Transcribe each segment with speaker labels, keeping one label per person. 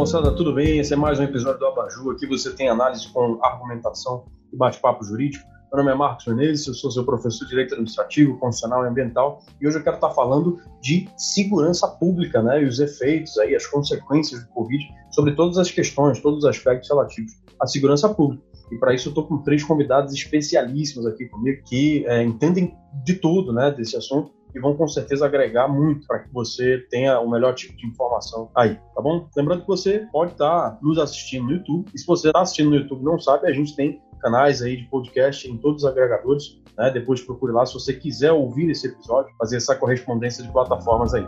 Speaker 1: moçada, tudo bem? Esse é mais um episódio do Abaju. Aqui você tem análise com argumentação e bate-papo jurídico. Meu nome é Marcos Menezes, eu sou seu professor de Direito Administrativo, Constitucional e Ambiental e hoje eu quero estar falando de segurança pública, né, e os efeitos aí, as consequências do Covid sobre todas as questões, todos os aspectos relativos à segurança pública. E para isso eu estou com três convidados especialíssimos aqui comigo que é, entendem de tudo, né, desse assunto e vão com certeza agregar muito para que você tenha o melhor tipo de informação aí, tá bom? Lembrando que você pode estar nos assistindo no YouTube, e se você está assistindo no YouTube e não sabe, a gente tem canais aí de podcast em todos os agregadores, né? Depois procure lá se você quiser ouvir esse episódio, fazer essa correspondência de plataformas aí.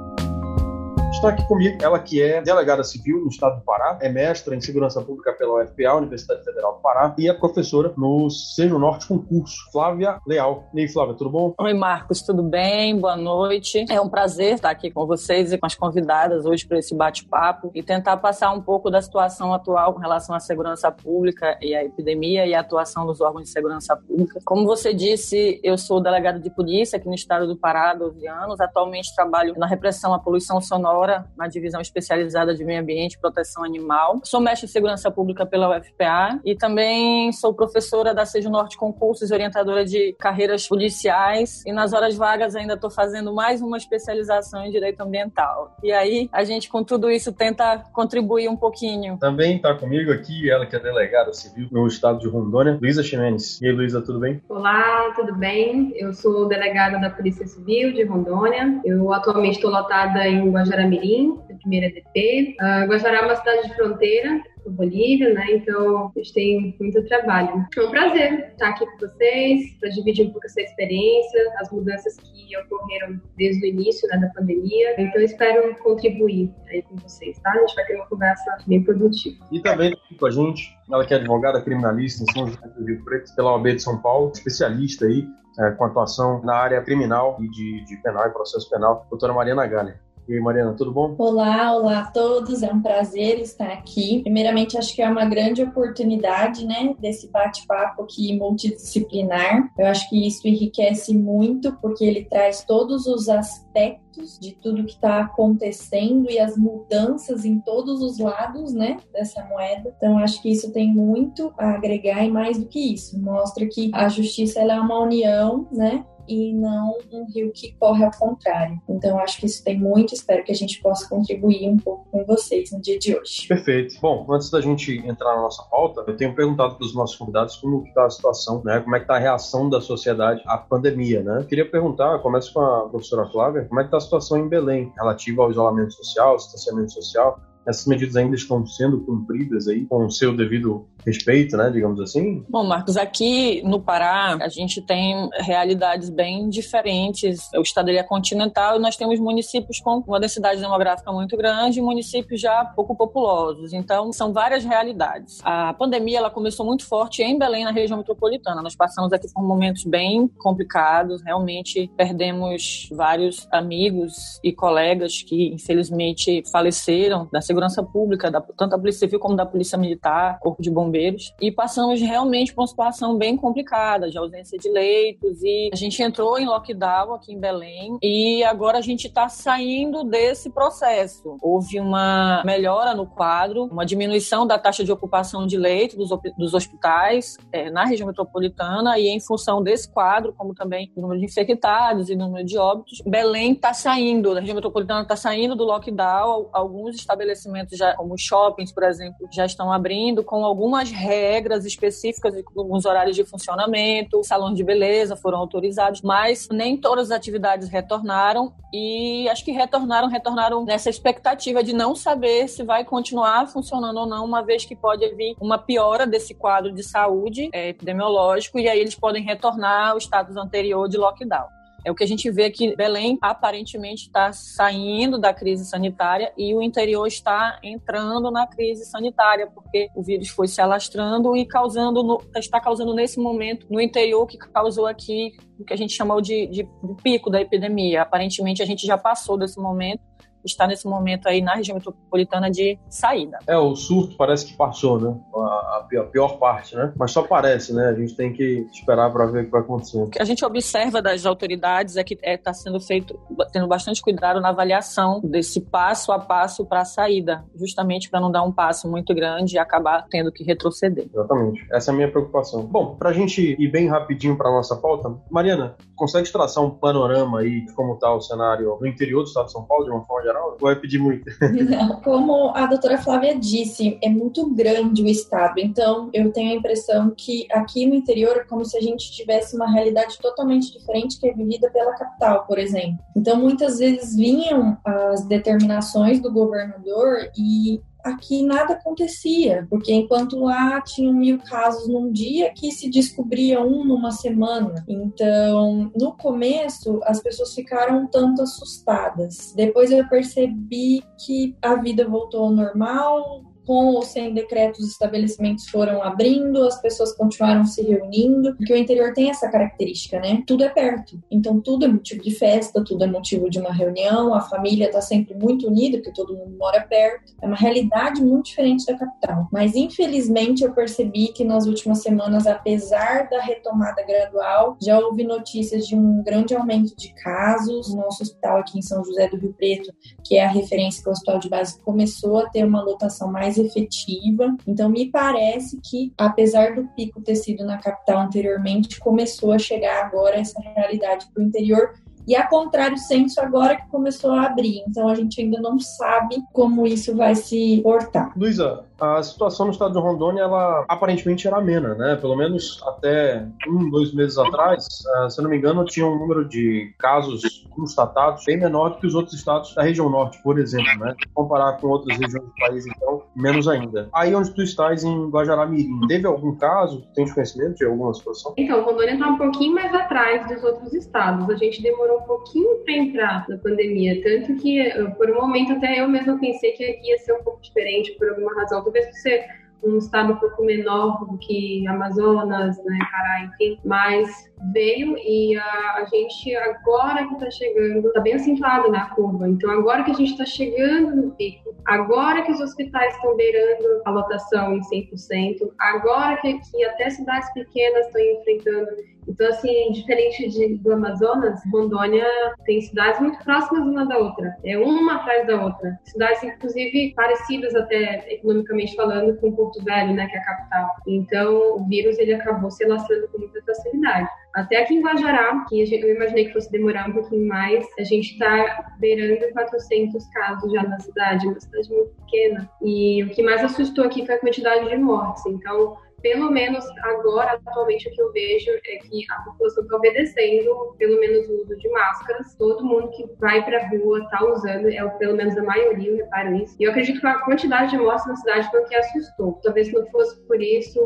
Speaker 1: Está aqui comigo ela que é delegada civil no estado do Pará, é mestra em segurança pública pela UFPA, Universidade Federal do Pará, e é professora no Sejo Norte Concurso, Flávia Leal. E aí, Flávia, tudo bom?
Speaker 2: Oi, Marcos, tudo bem? Boa noite. É um prazer estar aqui com vocês e com as convidadas hoje para esse bate-papo e tentar passar um pouco da situação atual com relação à segurança pública e à epidemia e à atuação dos órgãos de segurança pública. Como você disse, eu sou delegado de polícia aqui no estado do Pará há 12 anos. Atualmente trabalho na repressão à poluição sonora na divisão especializada de meio ambiente e proteção animal. Sou mestre de segurança pública pela UFPA e também sou professora da Seja Norte Concursos e orientadora de carreiras policiais. E nas horas vagas ainda estou fazendo mais uma especialização em direito ambiental. E aí a gente, com tudo isso, tenta contribuir um pouquinho.
Speaker 1: Também está comigo aqui ela que é delegada civil no estado de Rondônia, Luísa Ximenes. E aí, Luísa, tudo bem?
Speaker 3: Olá, tudo bem? Eu sou delegada da Polícia Civil de Rondônia. Eu atualmente estou lotada em Guajaramirim Mirim, a primeira DP. Uh, Guajará é uma cidade de fronteira com Bolívia, né? Então a gente tem muito trabalho. É um prazer estar aqui com vocês para dividir um pouco essa experiência, as mudanças que ocorreram desde o início né, da pandemia. Então espero contribuir aí com vocês, tá? A gente vai ter uma conversa bem produtiva.
Speaker 1: E também com a gente, ela que é advogada criminalista em São José do Rio Preto, pela OAB de São Paulo, especialista aí é, com atuação na área criminal e de, de penal e processo penal, doutora Mariana Galler. E aí, Mariana, tudo bom?
Speaker 4: Olá, olá a todos. É um prazer estar aqui. Primeiramente, acho que é uma grande oportunidade, né, desse bate-papo aqui multidisciplinar. Eu acho que isso enriquece muito, porque ele traz todos os aspectos de tudo que está acontecendo e as mudanças em todos os lados, né, dessa moeda. Então, acho que isso tem muito a agregar e mais do que isso, mostra que a justiça é uma união, né, e não um rio que corre ao contrário. Então, acho que isso tem muito. Espero que a gente possa contribuir um pouco com vocês no dia de hoje.
Speaker 1: Perfeito. Bom, antes da gente entrar na nossa pauta, eu tenho perguntado para os nossos convidados como está a situação, né? Como é que está a reação da sociedade à pandemia, né? Eu queria perguntar, começo com a professora Flávia, como é que está a situação em Belém relativa ao isolamento social, distanciamento social? Essas medidas ainda estão sendo cumpridas aí com o seu devido respeito, né, digamos assim?
Speaker 2: Bom, Marcos, aqui no Pará a gente tem realidades bem diferentes. O estado ele é continental e nós temos municípios com uma densidade demográfica muito grande e municípios já pouco populosos. Então, são várias realidades. A pandemia ela começou muito forte em Belém, na região metropolitana. Nós passamos aqui por momentos bem complicados, realmente perdemos vários amigos e colegas que infelizmente faleceram da segurança pública, da, tanto da Polícia Civil como da Polícia Militar, Corpo de Bombeiros, e passamos realmente por uma situação bem complicada, de ausência de leitos, e a gente entrou em lockdown aqui em Belém, e agora a gente está saindo desse processo. Houve uma melhora no quadro, uma diminuição da taxa de ocupação de leitos dos, dos hospitais é, na região metropolitana, e em função desse quadro, como também do número de infectados e do número de óbitos, Belém está saindo, a região metropolitana está saindo do lockdown, alguns estabelecimentos estabelecimentos, já, como shoppings, por exemplo, já estão abrindo com algumas regras específicas alguns horários de funcionamento, salões de beleza foram autorizados, mas nem todas as atividades retornaram e acho que retornaram, retornaram nessa expectativa de não saber se vai continuar funcionando ou não, uma vez que pode vir uma piora desse quadro de saúde é, epidemiológico e aí eles podem retornar ao status anterior de lockdown. É o que a gente vê que Belém aparentemente está saindo da crise sanitária e o interior está entrando na crise sanitária, porque o vírus foi se alastrando e causando no, está causando nesse momento no interior que causou aqui o que a gente chamou de, de, de pico da epidemia. Aparentemente a gente já passou desse momento está nesse momento aí na região metropolitana de saída.
Speaker 1: É, o surto parece que passou, né? A, a, pior, parte, né? Mas só parece, né? A gente tem que esperar para ver o que vai acontecer. O
Speaker 2: que a gente observa das autoridades é que está é, tá sendo feito, tendo bastante cuidado na avaliação desse passo a passo para a saída, justamente para não dar um passo muito grande e acabar tendo que retroceder.
Speaker 1: Exatamente. Essa é a minha preocupação. Bom, para a gente ir bem rapidinho para nossa pauta, Mariana, consegue traçar um panorama aí de como está o cenário no interior do estado de São Paulo, de uma forma Ou vai pedir muito?
Speaker 4: Não, como a doutora Flávia disse, é muito grande o estado. Então, eu tenho a impressão que aqui no interior é como se a gente tivesse uma realidade totalmente diferente que é vivida pela capital, por exemplo. Então, muitas vezes vinham as determinações do governador e aqui nada acontecia, porque enquanto lá tinham mil casos num dia, aqui se descobria um numa semana. Então, no começo, as pessoas ficaram um tanto assustadas. Depois eu percebi que a vida voltou ao normal, com ou sem decretos, os estabelecimentos foram abrindo, as pessoas continuaram se reunindo, porque o interior tem essa característica, né? Tudo é perto. Então, tudo é motivo de festa, tudo é motivo de uma reunião, a família está sempre muito unida, porque todo mundo mora perto. É uma realidade muito diferente da capital. Mas, infelizmente, eu percebi que nas últimas semanas, apesar da retomada gradual, já houve notícias de um grande aumento de casos. O nosso hospital aqui em São José do Rio Preto, que é a referência para o hospital de base, começou a ter uma lotação mais mais efetiva. Então, me parece que, apesar do pico ter sido na capital anteriormente, começou a chegar agora essa realidade para o interior. E a contrário senso agora que começou a abrir. Então a gente ainda não sabe como isso vai se portar.
Speaker 1: Luísa, a situação no estado de Rondônia, ela aparentemente era amena, né? Pelo menos até um, dois meses atrás, uh, se eu não me engano, tinha um número de casos constatados bem menor do que os outros estados da região norte, por exemplo, né? Se comparar com outras regiões do país, então, menos ainda. Aí onde tu estás, em Guajará-Mirim, teve algum caso? Tem conhecimento de alguma situação?
Speaker 3: Então, Rondônia está um pouquinho mais atrás dos outros estados. A gente demorou um pouquinho para entrar na pandemia, tanto que, eh, por um momento, até eu mesma pensei que aqui ia ser um pouco diferente por alguma razão talvez por ser um estado um pouco menor do que Amazonas, né, Pará, enfim, mas veio e a, a gente agora que está chegando, está bem acentuado na curva, então agora que a gente está chegando no pico, agora que os hospitais estão beirando a lotação em 100%, agora que, que até cidades pequenas estão enfrentando então, assim, diferente de, do Amazonas, Rondônia tem cidades muito próximas uma da outra. É uma atrás da outra. Cidades, inclusive, parecidas até economicamente falando com Porto Velho, né, que é a capital. Então, o vírus ele acabou se alastrando com muita facilidade. Até aqui em Guajará, que eu imaginei que fosse demorar um pouquinho mais, a gente está beirando 400 casos já na cidade, uma cidade muito pequena. E o que mais assustou aqui foi a quantidade de mortes. Então, pelo menos agora, atualmente, o que eu vejo é que a população está obedecendo, pelo menos, o uso de máscaras. Todo mundo que vai para a rua está usando, é pelo menos a maioria, eu reparo isso. E eu acredito que a quantidade de mortes na cidade foi o que assustou. Talvez se não fosse por isso,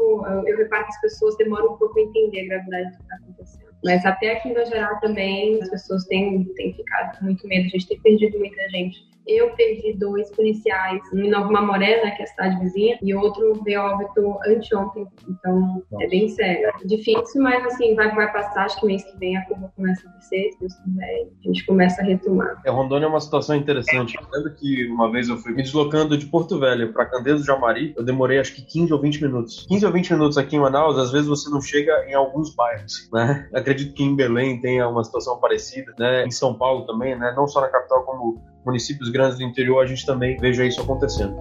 Speaker 3: eu reparo que as pessoas demoram um pouco a entender a gravidade do que está acontecendo. Mas até aqui no geral também, as pessoas têm, têm ficado com muito medo. A gente tem perdido muita gente eu perdi dois policiais, um em Nova Mamoré, né, que é a cidade vizinha, e outro veio óbito anteontem. Então, Nossa. é bem sério. Difícil, mas assim, vai, vai passar. Acho que mês que vem a curva começa a descer, se Deus quiser, a gente começa a retomar.
Speaker 1: É, Rondônia é uma situação interessante. Eu lembro que uma vez eu fui me deslocando de Porto Velho para Candeias do Jamari, eu demorei acho que 15 ou 20 minutos. 15 ou 20 minutos aqui em Manaus, às vezes você não chega em alguns bairros, né? Acredito que em Belém tenha uma situação parecida, né? Em São Paulo também, né? Não só na capital, como municípios grandes do interior, a gente também veja isso acontecendo.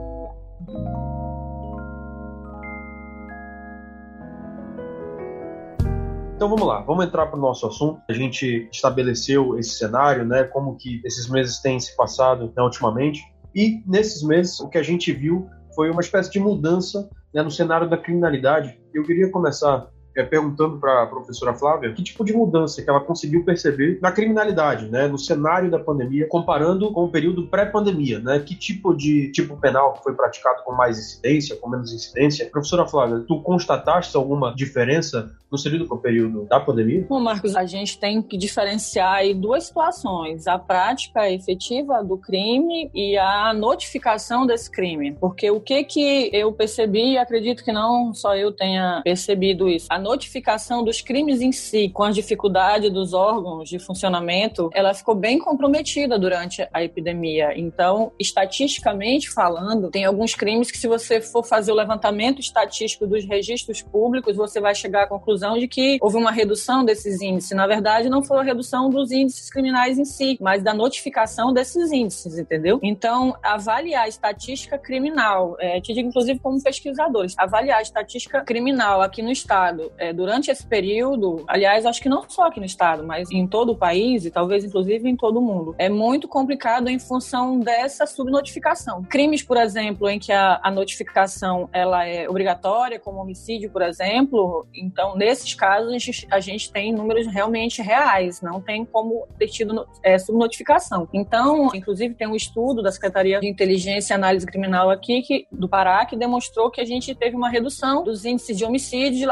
Speaker 1: Então vamos lá, vamos entrar para o nosso assunto. A gente estabeleceu esse cenário, né? Como que esses meses têm se passado né, ultimamente. E nesses meses o que a gente viu foi uma espécie de mudança né, no cenário da criminalidade. Eu queria começar é, perguntando para a professora Flávia que tipo de mudança que ela conseguiu perceber na criminalidade, né, no cenário da pandemia, comparando com o período pré-pandemia, né? Que tipo de tipo penal foi praticado com mais incidência, com menos incidência? Professora Flávia, tu constataste alguma diferença no período com o período da pandemia?
Speaker 2: Bom, Marcos, a gente tem que diferenciar aí duas situações: a prática efetiva do crime e a notificação desse crime. Porque o que que eu percebi, e acredito que não só eu tenha percebido isso, a notificação dos crimes em si, com a dificuldade dos órgãos de funcionamento, ela ficou bem comprometida durante a epidemia. Então, estatisticamente falando, tem alguns crimes que, se você for fazer o levantamento estatístico dos registros públicos, você vai chegar à conclusão de que houve uma redução desses índices. Na verdade, não foi a redução dos índices criminais em si, mas da notificação desses índices, entendeu? Então, avaliar a estatística criminal, é, te digo inclusive como pesquisadores, avaliar a estatística criminal aqui no Estado é, durante esse período, aliás, acho que não só aqui no Estado, mas em todo o país e talvez inclusive em todo o mundo, é muito complicado em função dessa subnotificação. Crimes, por exemplo, em que a, a notificação ela é obrigatória, como homicídio, por exemplo, então nesses casos a gente, a gente tem números realmente reais, não tem como ter tido é, subnotificação. Então, inclusive tem um estudo da Secretaria de Inteligência e Análise Criminal aqui que, do Pará que demonstrou que a gente teve uma redução dos índices de homicídio e de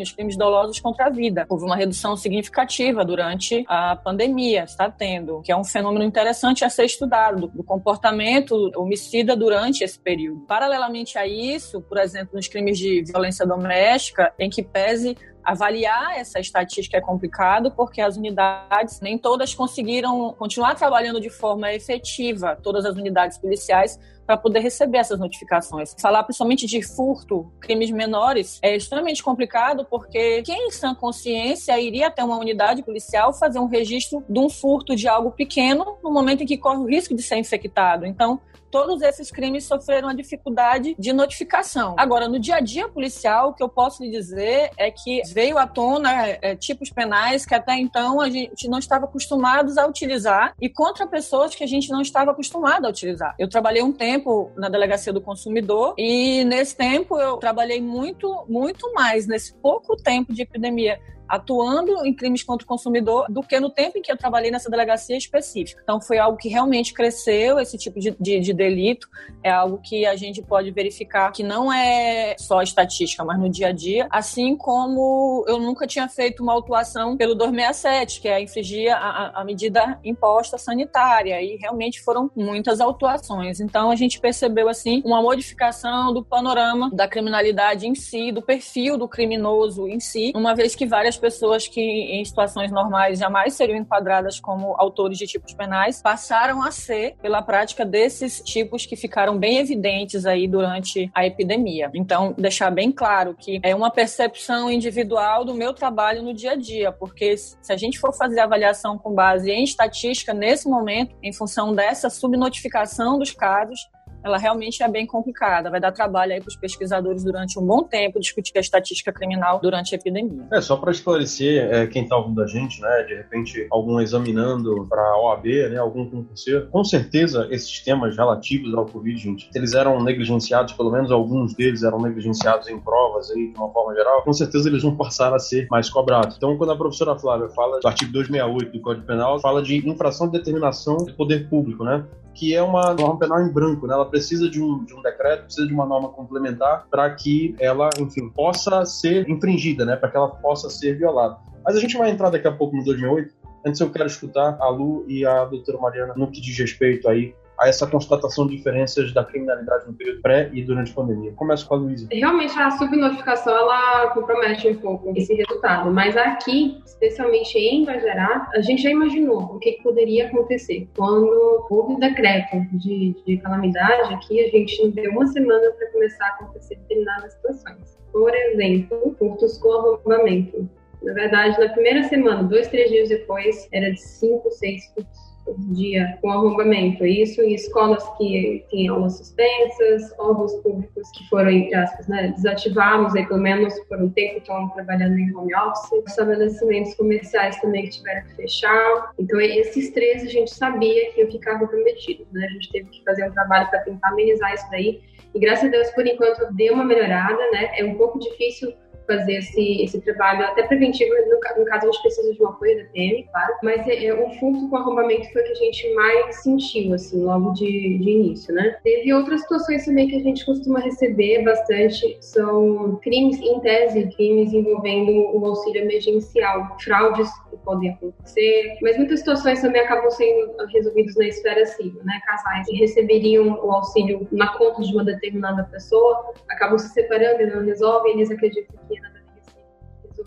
Speaker 2: latrocínios, crimes dolosos contra a vida. Houve uma redução significativa durante a pandemia, está tendo, que é um fenômeno interessante a ser estudado, do comportamento homicida durante esse período. Paralelamente a isso, por exemplo, nos crimes de violência doméstica, em que pese avaliar essa estatística é complicado porque as unidades nem todas conseguiram continuar trabalhando de forma efetiva, todas as unidades policiais para poder receber essas notificações. Falar principalmente de furto, crimes menores, é extremamente complicado porque quem em sã consciência iria até uma unidade policial fazer um registro de um furto de algo pequeno no momento em que corre o risco de ser infectado. Então, todos esses crimes sofreram a dificuldade de notificação. Agora, no dia a dia policial, o que eu posso lhe dizer é que veio à tona é, tipos penais que até então a gente não estava acostumados a utilizar e contra pessoas que a gente não estava acostumado a utilizar. Eu trabalhei um tempo na delegacia do consumidor e nesse tempo eu trabalhei muito, muito mais nesse pouco tempo de epidemia atuando em crimes contra o consumidor do que no tempo em que eu trabalhei nessa delegacia específica. Então, foi algo que realmente cresceu, esse tipo de, de, de delito. É algo que a gente pode verificar que não é só estatística, mas no dia a dia. Assim como eu nunca tinha feito uma autuação pelo 267, que é infringir a, a medida imposta sanitária. E realmente foram muitas autuações. Então, a gente percebeu, assim, uma modificação do panorama da criminalidade em si, do perfil do criminoso em si, uma vez que várias pessoas que em situações normais jamais seriam enquadradas como autores de tipos penais passaram a ser pela prática desses tipos que ficaram bem evidentes aí durante a epidemia. Então, deixar bem claro que é uma percepção individual do meu trabalho no dia a dia, porque se a gente for fazer avaliação com base em estatística nesse momento, em função dessa subnotificação dos casos, ela realmente é bem complicada. Vai dar trabalho aí para os pesquisadores durante um bom tempo discutir a estatística criminal durante a epidemia.
Speaker 1: É, só para esclarecer é, quem está ouvindo a gente, né, de repente algum examinando para a OAB, né, algum concurseiro, com certeza esses temas relativos ao Covid, gente, eles eram negligenciados, pelo menos alguns deles eram negligenciados em provas aí, de uma forma geral, com certeza eles vão passar a ser mais cobrados. Então, quando a professora Flávia fala do artigo 268 do Código Penal, fala de infração de determinação do poder público, né, que é uma norma penal em branco, né, ela precisa de um, de um decreto, precisa de uma norma complementar para que ela, enfim, possa ser infringida, né? Para que ela possa ser violada. Mas a gente vai entrar daqui a pouco no 2008. Antes eu quero escutar a Lu e a doutora Mariana no que diz respeito aí a essa constatação de diferenças da criminalidade no período pré e durante a pandemia. Começo com a Luísa.
Speaker 3: Realmente a subnotificação ela compromete um pouco esse resultado, mas aqui, especialmente em Guajará, a gente já imaginou o que poderia acontecer. Quando houve o decreto de, de calamidade, aqui a gente deu uma semana para começar a acontecer determinadas situações. Por exemplo, furtos com arrombamento. Na verdade, na primeira semana, dois, três dias depois, era de cinco, seis furtos dia com arrombamento. Isso em escolas que têm aulas suspensas, órgãos públicos que foram, entre aspas, né, desativados, aí, pelo menos por um tempo estão trabalhando em home office, estabelecimentos comerciais também que tiveram que fechar. Então, esses três a gente sabia que iam ficar comprometidos. Né? A gente teve que fazer um trabalho para tentar amenizar isso daí. E graças a Deus, por enquanto, deu uma melhorada, né? É um pouco difícil fazer esse, esse trabalho até preventivo, no, no caso a gente precisa de um apoio da PM, claro, mas é, é, o furto com arrombamento foi o que a gente mais sentiu, assim, logo de, de início, né? Teve outras situações também que a gente costuma receber bastante, são crimes, em tese, crimes envolvendo o auxílio emergencial, fraudes que podem acontecer, mas muitas situações também acabam sendo resolvidas na esfera civil, né? Casais que receberiam o auxílio na conta de uma determinada pessoa, acabam se separando e não resolvem, eles acreditam que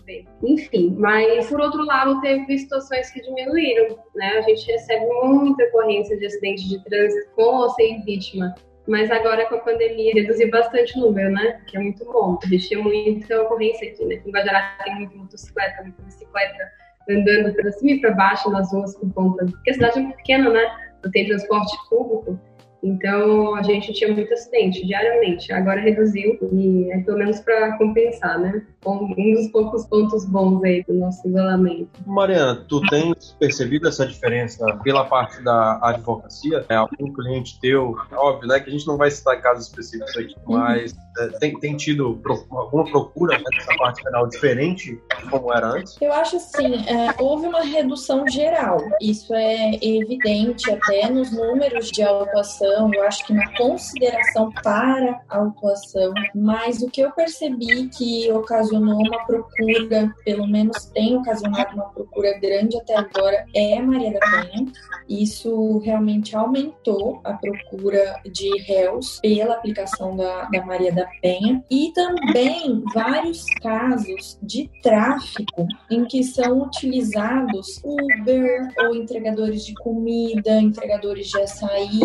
Speaker 3: ver. Enfim, mas por outro lado, teve situações que diminuíram, né? A gente recebe muita ocorrência de acidente de trânsito com ou sem vítima. Mas agora com a pandemia reduziu bastante o número, né? Que é muito bom. A gente tinha muita ocorrência aqui, né? Em Guajará tem muita motocicleta, muita bicicleta andando para cima e para baixo nas ruas por conta. Porque a cidade é pequena, né? Não tem transporte público. Então a gente tinha muito acidente diariamente. Agora reduziu e é pelo menos para compensar, né? Um dos poucos pontos bons aí do nosso isolamento.
Speaker 1: Mariana, tu tens percebido essa diferença pela parte da advocacia? É algum cliente teu, óbvio, né? Que a gente não vai citar casos específicos aqui, uhum. mas é, tem, tem tido alguma procura nessa parte penal diferente de como era antes?
Speaker 4: Eu acho assim, é, houve uma redução geral. Isso é evidente até nos números de autuação, eu acho que na consideração para a autuação, mas o que eu percebi que ocasionou uma procura, pelo menos tem ocasionado uma procura grande até agora, é Maria da Penha. Isso realmente aumentou a procura de réus pela aplicação da, da Maria da Penha e também vários casos de tráfico em que são utilizados Uber ou entregadores de comida, entregadores de açaí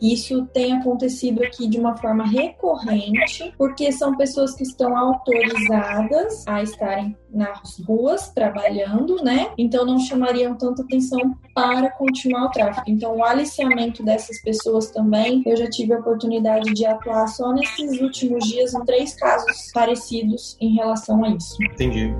Speaker 4: isso tem acontecido aqui de uma forma recorrente, porque são pessoas que estão autorizadas a estarem nas ruas trabalhando, né? Então não chamariam tanta atenção para continuar o tráfico. Então o aliciamento dessas pessoas também, eu já tive a oportunidade de atuar só nesses últimos dias em três casos parecidos em relação a isso.
Speaker 1: Entendi.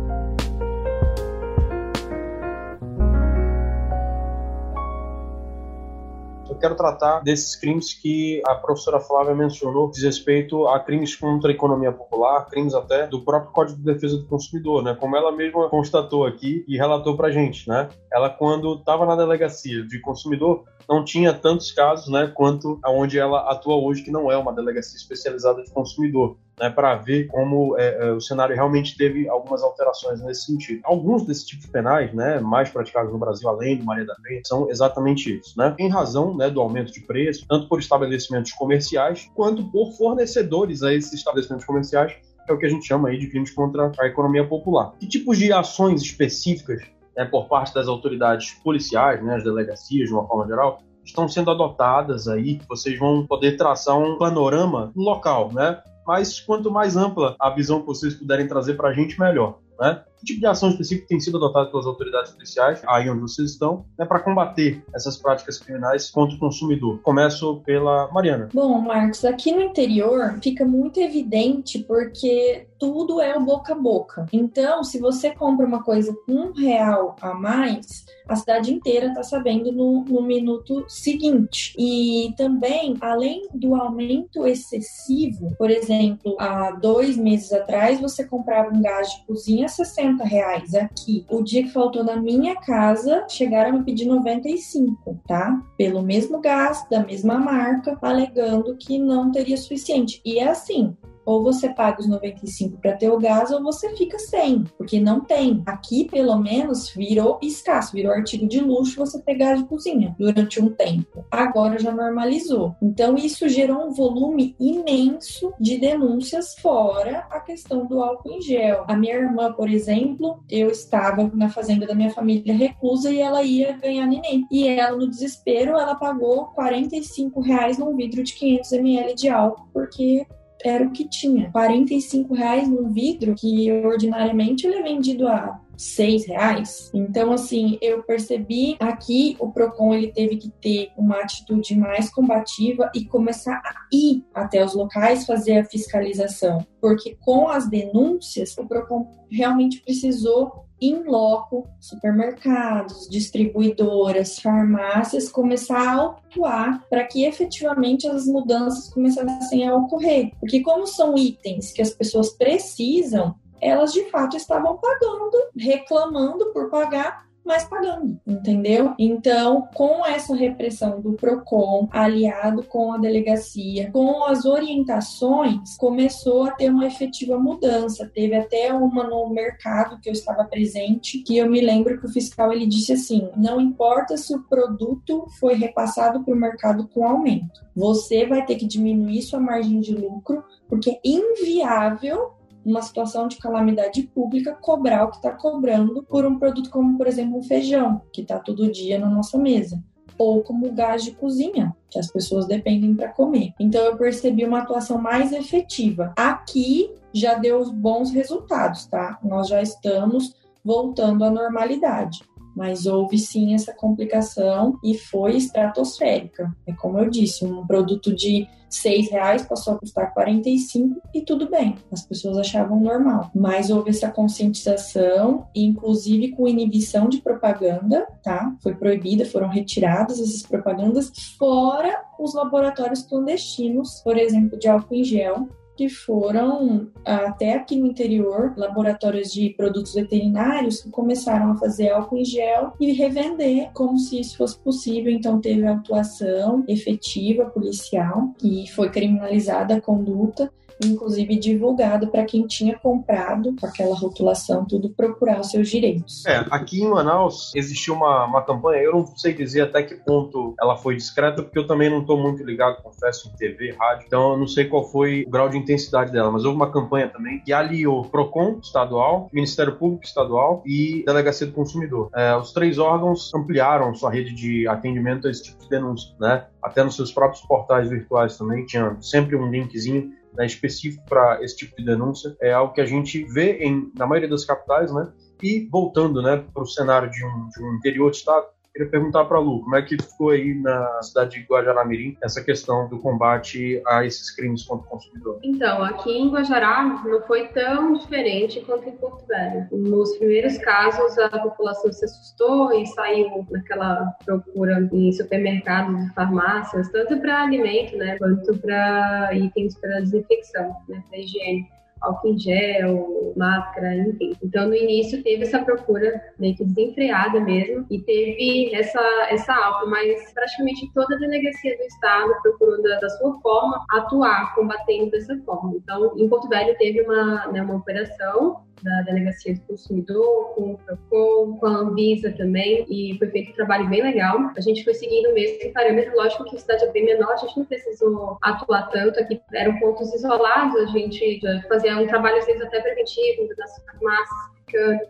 Speaker 1: Quero tratar desses crimes que a professora Flávia mencionou, diz respeito a crimes contra a economia popular, crimes até do próprio Código de Defesa do Consumidor, né? Como ela mesma constatou aqui e relatou pra gente, né? Ela, quando estava na delegacia de consumidor, não tinha tantos casos, né, quanto aonde ela atua hoje, que não é uma delegacia especializada de consumidor né, para ver como é, é, o cenário realmente teve algumas alterações nesse sentido. Alguns desses tipos penais, né, mais praticados no Brasil, além do Maria da Penha, são exatamente isso, né? Em razão né, do aumento de preço, tanto por estabelecimentos comerciais, quanto por fornecedores a esses estabelecimentos comerciais, que é o que a gente chama aí de crimes contra a economia popular. Que tipos de ações específicas né, por parte das autoridades policiais, né, as delegacias de uma forma geral, estão sendo adotadas aí, vocês vão poder traçar um panorama local, né? mas quanto mais ampla a visão que vocês puderem trazer para a gente, melhor. Né? que tipo de ação específica tem sido adotada pelas autoridades policiais, aí onde vocês estão, né, para combater essas práticas criminais contra o consumidor? Começo pela Mariana.
Speaker 4: Bom, Marcos, aqui no interior fica muito evidente porque tudo é o boca a boca. Então, se você compra uma coisa com um real a mais, a cidade inteira está sabendo no, no, minuto seguinte. E também, além do aumento excessivo, por exemplo, há dois meses atrás você comprava um gás de cozinha 60 80 reais aqui. O dia que faltou na minha casa, chegaram a me pedir 95, tá? Pelo mesmo gasto, da mesma marca, alegando que não teria suficiente. E é assim, ou você paga os 95 para ter o gás ou você fica sem, porque não tem. Aqui, pelo menos, virou escasso, virou artigo de luxo você ter gás de cozinha durante um tempo. Agora já normalizou. Então, isso gerou um volume imenso de denúncias, fora a questão do álcool em gel. A minha irmã, por exemplo, eu estava na fazenda da minha família reclusa e ela ia ganhar neném. E ela, no desespero, ela pagou 45 reais num vidro de 500 ml de álcool, porque era o que tinha. 45 reais num vidro que ordinariamente ele é vendido a seis reais. Então, assim, eu percebi aqui o Procon ele teve que ter uma atitude mais combativa e começar a ir até os locais fazer a fiscalização, porque com as denúncias o Procon realmente precisou em loco, supermercados, distribuidoras, farmácias começar a atuar para que efetivamente as mudanças começassem a ocorrer. Porque como são itens que as pessoas precisam, elas de fato estavam pagando, reclamando por pagar, mas pagando, entendeu? Então, com essa repressão do PROCON, aliado com a delegacia, com as orientações, começou a ter uma efetiva mudança. Teve até uma no mercado que eu estava presente, que eu me lembro que o fiscal ele disse assim: não importa se o produto foi repassado para o mercado com aumento, você vai ter que diminuir sua margem de lucro, porque é inviável numa situação de calamidade pública, cobrar o que está cobrando por um produto como, por exemplo, feijão, que está todo dia na nossa mesa ou como gás de cozinha, que as pessoas dependem para comer. Então eu percebi uma atuação mais efetiva. Aqui já deu bons resultados, tá? Nós já estamos voltando à normalidade mas houve sim essa complicação e foi estratosférica. É como eu disse, um produto de seis reais passou a custar 45 e tudo bem, as pessoas achavam normal. Mas houve essa conscientização, inclusive com inibição de propaganda, tá? Foi proibida, foram retiradas essas propagandas, fora os laboratórios clandestinos, por exemplo, de álcool em gel, que foram até aqui no interior laboratórios de produtos veterinários que começaram a fazer álcool em gel e revender como se isso fosse possível. Então teve atuação efetiva policial e foi criminalizada a conduta inclusive divulgado para quem tinha comprado com aquela rotulação, tudo procurar os seus direitos.
Speaker 1: É, aqui em Manaus existiu uma, uma campanha, eu não sei dizer até que ponto ela foi discreta, porque eu também não estou muito ligado, confesso, em TV, rádio, então eu não sei qual foi o grau de intensidade dela, mas houve uma campanha também que aliou PROCON estadual, Ministério Público estadual e Delegacia do Consumidor. É, os três órgãos ampliaram sua rede de atendimento a esse tipo de denúncia, né? Até nos seus próprios portais virtuais também tinha sempre um linkzinho né, específico para esse tipo de denúncia. É algo que a gente vê em, na maioria das capitais, né? E voltando né, para o cenário de um, de um interior de estado, Queria perguntar para Lu, como é que ficou aí na cidade de Guajará-Mirim essa questão do combate a esses crimes contra o consumidor?
Speaker 3: Então, aqui em Guajará não foi tão diferente quanto em Porto Velho. Nos primeiros casos, a população se assustou e saiu naquela procura em supermercados e farmácias, tanto para alimento, né, quanto para itens para desinfecção, né, para higiene álcool em gel, máscara, enfim. Então, no início teve essa procura meio que desenfreada mesmo e teve essa, essa alta, mas praticamente toda a delegacia do Estado procurou da, da sua forma atuar, combatendo dessa forma. Então, em Porto Velho teve uma, né, uma operação da Delegacia do Consumidor, com o PROCON, com a Anvisa também, e foi feito um trabalho bem legal. A gente foi seguindo o mesmo parâmetro, lógico que a cidade é bem menor, a gente não precisou atuar tanto aqui, eram pontos isolados, a gente fazia um trabalho, às vezes, até preventivo, das farmácias,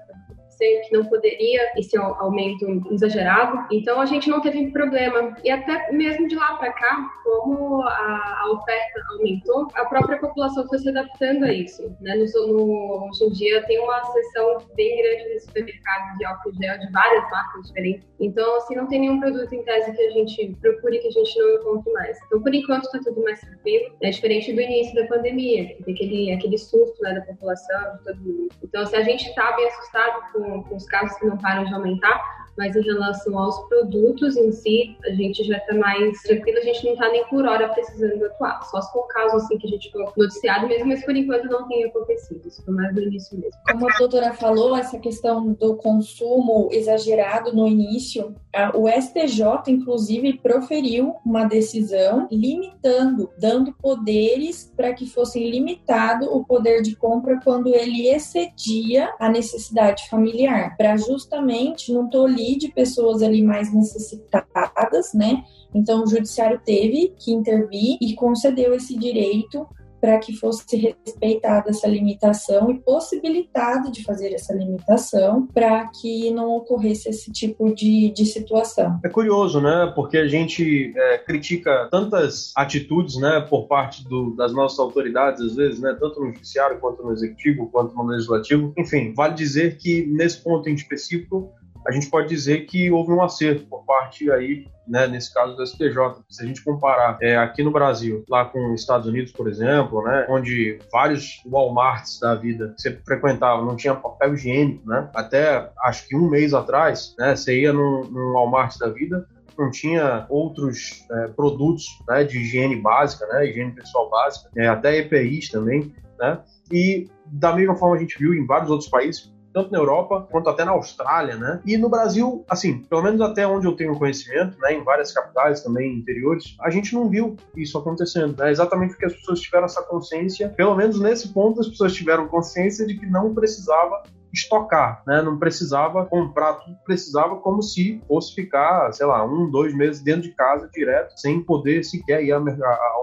Speaker 3: que não poderia esse aumento exagerado. Então a gente não teve problema. E até mesmo de lá para cá, como a, a, oferta aumentou, a própria população foi se adaptando a isso. Né? No, no, hoje em dia tem uma seção bem grande de supermercados de álcool gel de várias marcas diferentes. Então, assim, não tem nenhum produto em tese que a gente procure que a gente não encontre mais. Então, por enquanto, está tudo mais tranquilo. É diferente do início da pandemia, que tem aquele, aquele susto né, da população, de todo mundo. Então, se a gente está bem assustado com com, os casos que não param de aumentar, mas em relação aos produtos em si, a gente já está mais tranquilo, a gente não está nem por hora precisando atuar. Só se for caso assim que a gente ficou noticiado mesmo, mas por enquanto não tem acontecido. Isso foi mais no início mesmo.
Speaker 4: Como a doutora falou, essa questão do consumo exagerado no início, o STJ, inclusive, proferiu uma decisão limitando, dando poderes para que fosse limitado o poder de compra quando ele excedia a necessidade familiar, para justamente não tolir de pessoas ali mais necessitadas, né? Então, o judiciário teve que intervir e concedeu esse direito para que fosse respeitada essa limitação e possibilitado de fazer essa limitação para que não ocorresse esse tipo de, de situação.
Speaker 1: É curioso, né? Porque a gente é, critica tantas atitudes, né, por parte do, das nossas autoridades, às vezes, né, tanto no judiciário quanto no executivo, quanto no legislativo. Enfim, vale dizer que nesse ponto em específico a gente pode dizer que houve um acerto por parte aí, né, nesse caso do STJ. Se a gente comparar é, aqui no Brasil, lá com os Estados Unidos, por exemplo, né, onde vários Walmarts da vida que você frequentava não tinha papel higiênico, né, até acho que um mês atrás, né, você ia num, num Walmart da vida, não tinha outros é, produtos né, de higiene básica, né, higiene pessoal básica, é, até EPIs também, né, e da mesma forma a gente viu em vários outros países, tanto na Europa quanto até na Austrália, né? E no Brasil, assim, pelo menos até onde eu tenho conhecimento, né, em várias capitais também interiores, a gente não viu isso acontecendo, né? Exatamente porque as pessoas tiveram essa consciência, pelo menos nesse ponto as pessoas tiveram consciência de que não precisava estocar, né? Não precisava comprar tudo, precisava como se fosse ficar, sei lá, um, dois meses dentro de casa direto, sem poder sequer ir ao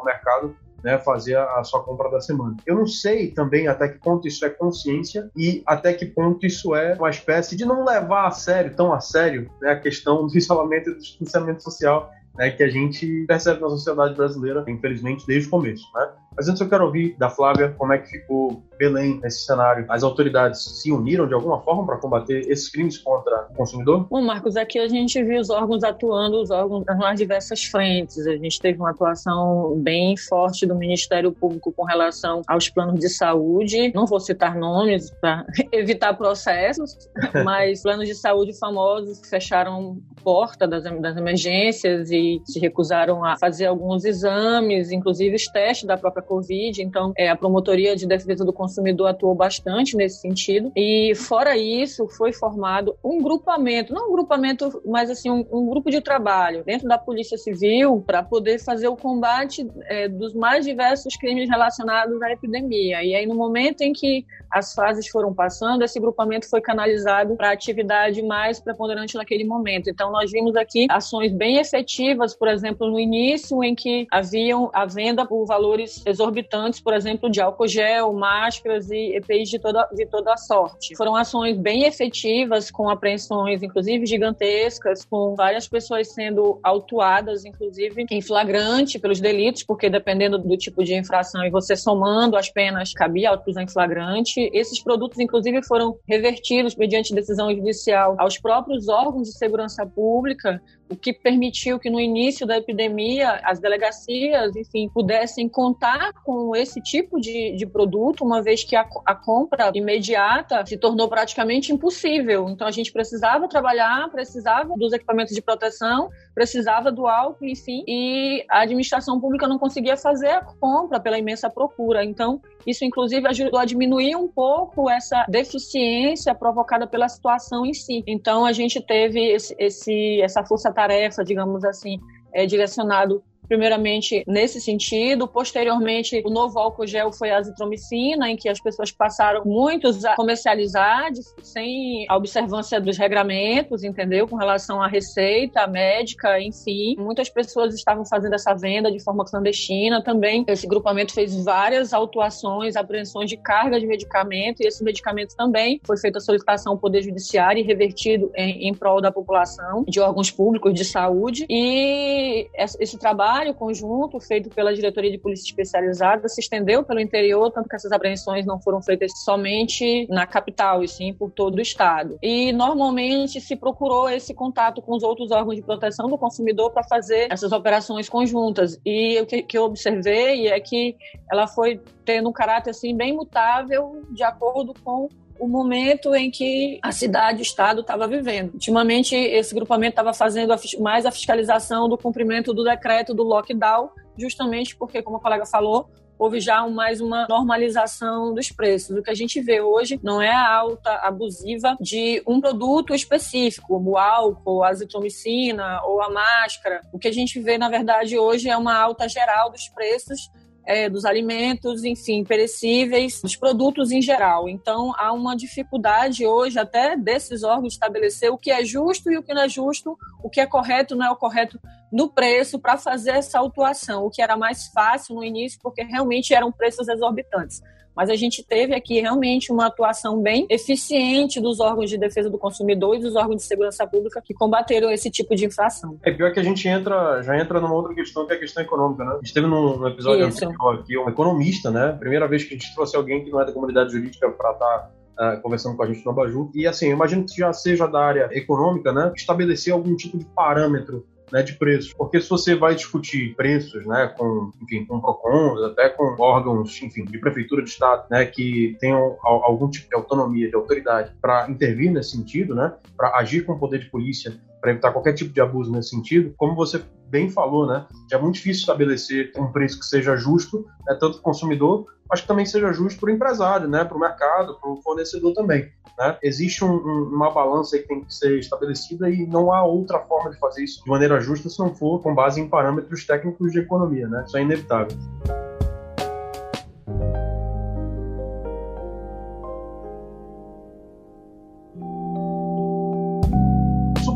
Speaker 1: mercado né, fazer a, a, sua compra da semana. Eu não sei também até que ponto isso é consciência e até que ponto isso é uma espécie de não levar a sério, tão a sério, né, a questão do isolamento e do distanciamento social né, que a gente percebe na sociedade brasileira, infelizmente, desde o começo. Né? Mas antes eu quero ouvir da Flávia como é que ficou Belém nesse cenário. As autoridades se uniram de alguma forma para combater esses crimes contra o consumidor?
Speaker 2: Bom, Marcos, aqui a gente viu os órgãos atuando, os órgãos nas diversas frentes. A gente teve uma atuação bem forte do Ministério Público com relação aos planos de saúde. Não vou citar nomes para evitar processos, mas planos de saúde famosos que fecharam porta das, das emergências e se recusaram a fazer alguns exames, inclusive os testes da própria Covid. Então, é, a Promotoria de Defesa do Consumidor atuou bastante nesse sentido. E, fora isso, foi formado um grupamento, não um grupamento, mas assim, um, um grupo de trabalho dentro da Polícia Civil para poder fazer o combate é, dos mais diversos crimes relacionados à epidemia. E aí, no momento em que as fases foram passando, esse grupamento foi canalizado para a atividade mais preponderante naquele momento. Então, nós vimos aqui ações bem efetivas, por exemplo, no início, em que haviam a venda por valores exorbitantes, por exemplo, de álcool gel, máscaras e EPIs de toda, de toda a sorte. Foram ações bem efetivas, com apreensões, inclusive gigantescas, com várias pessoas sendo autuadas, inclusive em flagrante pelos delitos, porque dependendo do tipo de infração e você somando as penas, cabia autos em flagrante esses produtos, inclusive, foram revertidos mediante decisão judicial aos próprios órgãos de segurança pública, o que permitiu que no início da epidemia as delegacias, enfim, pudessem contar com esse tipo de, de produto, uma vez que a, a compra imediata se tornou praticamente impossível. Então a gente precisava trabalhar, precisava dos equipamentos de proteção, precisava do álcool, enfim, e a administração pública não conseguia fazer a compra pela imensa procura. Então isso, inclusive, ajudou a diminuir um pouco essa deficiência provocada pela situação em si. Então, a gente teve esse, esse essa força-tarefa, digamos assim, é, direcionado primeiramente nesse sentido. Posteriormente, o novo álcool gel foi a azitromicina, em que as pessoas passaram muitos a comercializar sem a observância dos regramentos, entendeu? Com relação à receita médica, enfim. Muitas pessoas estavam fazendo essa venda de forma clandestina também. Esse grupamento fez várias autuações, apreensões de carga de medicamento e esse medicamento também foi feita a solicitação ao Poder Judiciário e revertido em, em prol da população, de órgãos públicos de saúde. E esse trabalho trabalho conjunto feito pela Diretoria de Polícia Especializada se estendeu pelo interior, tanto que essas apreensões não foram feitas somente na capital, e sim por todo o estado. E normalmente se procurou esse contato com os outros órgãos de proteção do consumidor para fazer essas operações conjuntas. E o que, que eu observei é que ela foi tendo um caráter assim bem mutável de acordo com o momento em que a cidade, o Estado estava vivendo. Ultimamente, esse grupamento estava fazendo mais a fiscalização do cumprimento do decreto do lockdown, justamente porque, como a colega falou, houve já mais uma normalização dos preços. O que a gente vê hoje não é a alta abusiva de um produto específico, como o álcool, a azitromicina ou a máscara. O que a gente vê, na verdade, hoje é uma alta geral dos preços é, dos alimentos, enfim, perecíveis, dos produtos em geral. Então, há uma dificuldade hoje até desses órgãos estabelecer o que é justo e o que não é justo, o que é correto não é o correto no preço para fazer essa autuação, o que era mais fácil no início, porque realmente eram preços exorbitantes mas a gente teve aqui realmente uma atuação bem eficiente dos órgãos de defesa do consumidor e dos órgãos de segurança pública que combateram esse tipo de infração.
Speaker 1: É pior que a gente entra, já entra numa outra questão que é a questão econômica, né? A gente teve num, episódio anterior aqui um economista, né? Primeira vez que a gente trouxe alguém que não é da comunidade jurídica para estar tá Uh, conversando com a gente no Abaju. E assim, imagino que já seja da área econômica, né, estabelecer algum tipo de parâmetro né, de preços. Porque se você vai discutir preços, né, com, enfim, com PROCONs, até com órgãos, enfim, de prefeitura de estado, né, que tenham algum tipo de autonomia, de autoridade para intervir nesse sentido, né, para agir com o poder de polícia para evitar qualquer tipo de abuso nesse sentido, como você bem falou, né, é muito difícil estabelecer um preço que seja justo, né, tanto para o consumidor, mas que também seja justo para o empresário, né, para o mercado, para o fornecedor também. Né? Existe um, um, uma balança que tem que ser estabelecida e não há outra forma de fazer isso de maneira justa se não for com base em parâmetros técnicos de economia. Né? Isso é inevitável.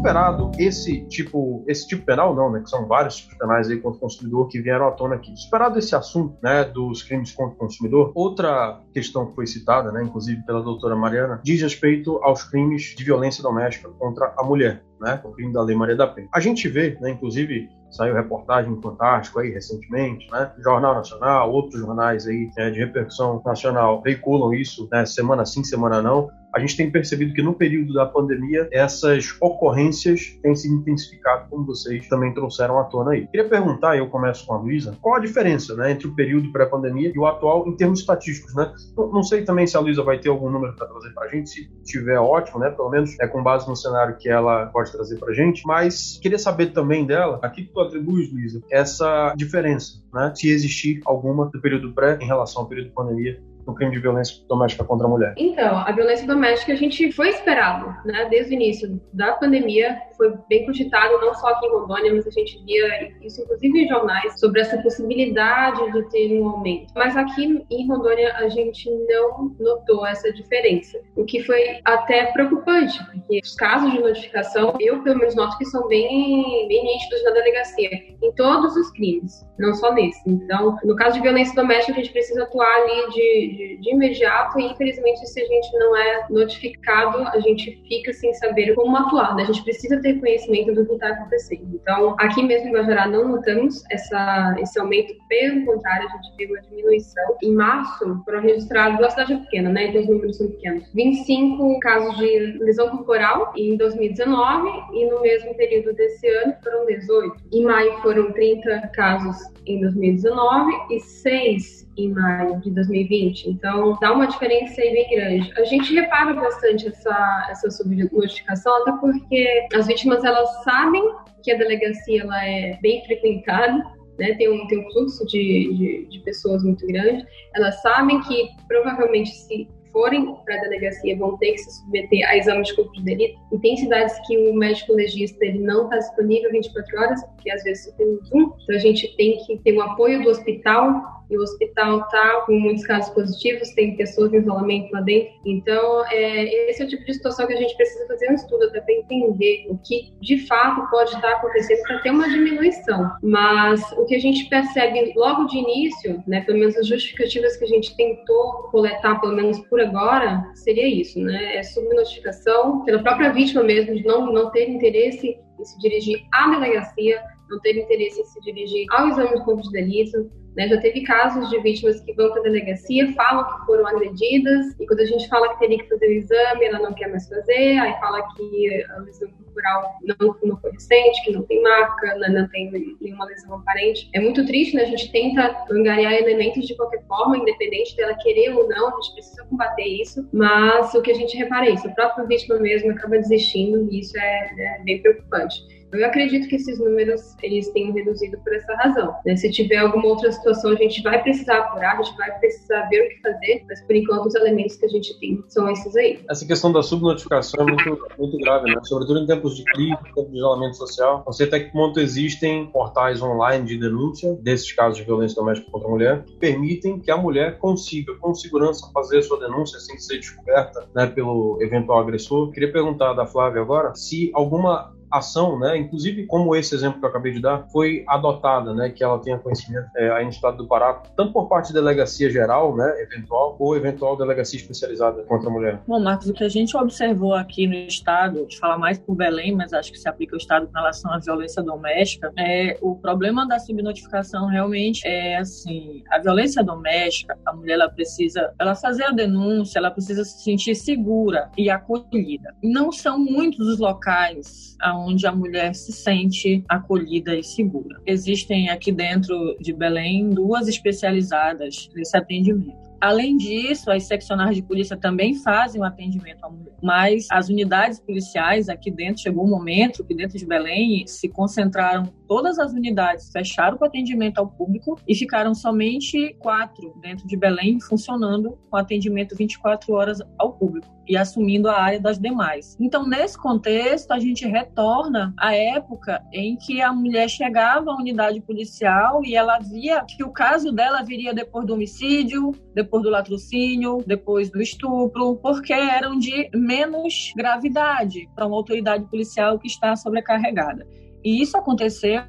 Speaker 1: Superado esse tipo, esse tipo penal não, né, que são vários tipos penais aí contra o consumidor que vieram à tona aqui. Superado esse assunto, né, dos crimes contra o consumidor, outra questão que foi citada, né, inclusive pela doutora Mariana, diz respeito aos crimes de violência doméstica contra a mulher, né, o crime da Lei Maria da Penha. A gente vê, né, inclusive saiu reportagem Fantástico aí recentemente, né? Jornal Nacional, outros jornais aí né, de repercussão nacional veiculam isso, né, semana sim, semana não a gente tem percebido que no período da pandemia essas ocorrências têm se intensificado, como vocês também trouxeram à tona aí. Queria perguntar, eu começo com a Luísa, qual a diferença né, entre o período pré-pandemia e o atual em termos estatísticos, né? Não, sei também se a Luísa vai ter algum número para trazer para a gente, se tiver ótimo, né? Pelo menos é com base no cenário que ela pode trazer para a gente, mas queria saber também dela, aqui que tu atribuis, Luísa, essa diferença, né? Se existir alguma do período pré em relação ao período pandemia no crime de violência doméstica contra a mulher?
Speaker 3: Então, a violência doméstica a gente foi esperado, né? Desde o início da pandemia, foi bem cogitado, não só aqui em Rondônia, mas a gente via isso inclusive em jornais, sobre essa possibilidade de ter um aumento. Mas aqui em Rondônia a gente não notou essa diferença, o que foi até preocupante, porque os casos de notificação, eu pelo menos noto que são bem, bem nítidos na delegacia, em todos os crimes, não só nesse. Então, no caso de violência doméstica, a gente precisa atuar ali de, de, imediato e, infelizmente, se a gente não é notificado, a gente fica sem saber como atuar, né? A gente precisa ter conhecimento do que está acontecendo. Então, aqui mesmo em Guajará não notamos essa, esse aumento, pelo contrário, a gente viu uma diminuição. Em março, foram registrados, a cidade é pequena, né? Então os números são pequenos. 25 casos de lesão corporal em 2019 e no mesmo período desse ano foram 18. Em maio foram 30 casos em 2019 e 6 em maio de 2020. Então, dá uma diferença aí bem grande. A gente repara bastante essa, essa subnotificação, até porque as vítimas, elas sabem que a delegacia ela é bem frequentada, né, tem, um, tem um fluxo de, de, de pessoas muito grande, elas sabem que provavelmente se forem para a delegacia vão ter que se submeter a exame de corpo de delito. E tem cidades que o médico legista ele não está disponível 24 horas, porque às vezes tem um Zoom. Então a gente tem que ter o apoio do hospital e o hospital está com muitos casos positivos, tem pessoas em isolamento lá dentro. Então, é, esse é o tipo de situação que a gente precisa fazer um estudo até para entender o que de fato pode estar acontecendo para ter uma diminuição. Mas o que a gente percebe logo de início, né, pelo menos as justificativas que a gente tentou coletar, pelo menos por agora, seria isso, né? É subnotificação pela própria vítima mesmo, de não, não ter interesse em se dirigir à delegacia, não ter interesse em se dirigir ao exame de corpo de delito, né? Já teve casos de vítimas que vão para a delegacia, falam que foram agredidas, e quando a gente fala que teria que fazer o exame, ela não quer mais fazer, aí fala que a lesão corporal não, não foi recente, que não tem marca, não, né? não tem nenhuma lesão aparente. É muito triste, né? A gente tenta angariar elementos de qualquer forma, independente dela querer ou não, a gente precisa combater isso, mas o que a gente repara é isso, a própria vítima mesmo acaba desistindo, e isso é, é bem preocupante. Eu acredito que esses números eles tenham reduzido por essa razão. Né? Se tiver alguma outra situação, a gente vai precisar apurar, a gente vai precisar ver o que fazer, mas por enquanto os elementos que a gente tem são esses aí.
Speaker 1: Essa questão da subnotificação é muito, muito grave, né? sobretudo em tempos de crise, em tempos de isolamento social. Não sei até que ponto existem portais online de denúncia desses casos de violência doméstica contra a mulher que permitem que a mulher consiga, com segurança, fazer a sua denúncia sem ser descoberta né, pelo eventual agressor. Queria perguntar da Flávia agora se alguma ação, né, inclusive como esse exemplo que eu acabei de dar, foi adotada, né, que ela tenha conhecimento é, no estado do Pará, tanto por parte da delegacia geral, né, eventual, ou eventual delegacia especializada contra a mulher.
Speaker 2: Bom, Marcos, o que a gente observou aqui no estado, de falar mais por Belém, mas acho que se aplica ao estado com relação à violência doméstica, é o problema da subnotificação realmente é assim, a violência doméstica, a mulher ela precisa, ela fazer a denúncia, ela precisa se sentir segura e acolhida. Não são muitos os locais onde a mulher se sente acolhida e segura. Existem aqui dentro de Belém duas especializadas nesse atendimento. Além disso, as seccionais de polícia também fazem o atendimento à mulher. Mas as unidades policiais aqui dentro, chegou um momento que dentro de Belém se concentraram todas as unidades, fecharam o atendimento ao público e ficaram somente quatro dentro de Belém funcionando com atendimento 24 horas ao público. E assumindo a área das demais. Então, nesse contexto, a gente retorna à época em que a mulher chegava à unidade policial e ela via que o caso dela viria depois do homicídio, depois do latrocínio, depois do estupro, porque eram de menos gravidade para uma autoridade policial que está sobrecarregada. E isso aconteceu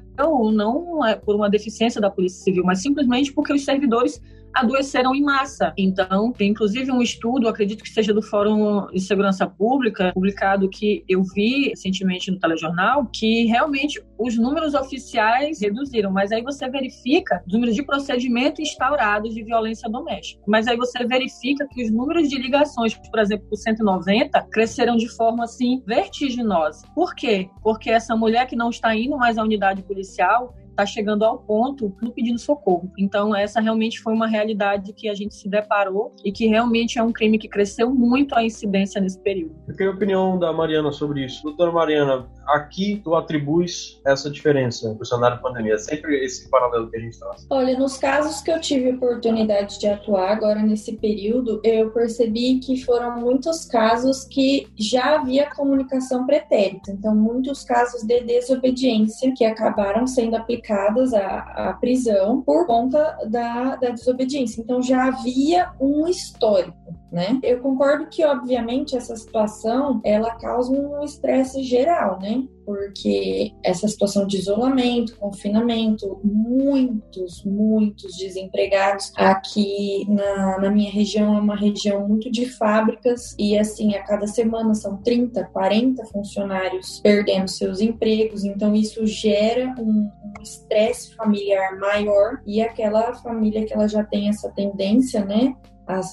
Speaker 2: não é por uma deficiência da Polícia Civil, mas simplesmente porque os servidores adoeceram em massa. Então, tem inclusive um estudo, acredito que seja do Fórum de Segurança Pública, publicado que eu vi recentemente no telejornal, que realmente os números oficiais reduziram, mas aí você verifica os números de procedimento instaurados de violência doméstica. Mas aí você verifica que os números de ligações, por exemplo, por 190, cresceram de forma assim vertiginosa. Por quê? Porque essa mulher que não está indo mais à unidade policial, está chegando ao ponto no pedindo socorro. Então, essa realmente foi uma realidade que a gente se deparou e que realmente é um crime que cresceu muito a incidência nesse período.
Speaker 1: Eu queria a opinião da Mariana sobre isso. Doutora Mariana, aqui tu atribuis essa diferença o cenário pandemia? É sempre esse paralelo que a gente traz.
Speaker 4: Olha, nos casos que eu tive oportunidade de atuar agora nesse período, eu percebi que foram muitos casos que já havia comunicação pretérita. Então, muitos casos de desobediência que acabaram sendo aplicados indicadas à, à prisão por conta da, da desobediência. Então já havia um histórico. Né? Eu concordo que, obviamente, essa situação ela causa um estresse geral, né? porque essa situação de isolamento, confinamento, muitos, muitos desempregados. Aqui na, na minha região é uma região muito de fábricas e assim, a cada semana são 30, 40 funcionários perdendo seus empregos, então isso gera um estresse familiar maior e aquela família que ela já tem essa tendência, né,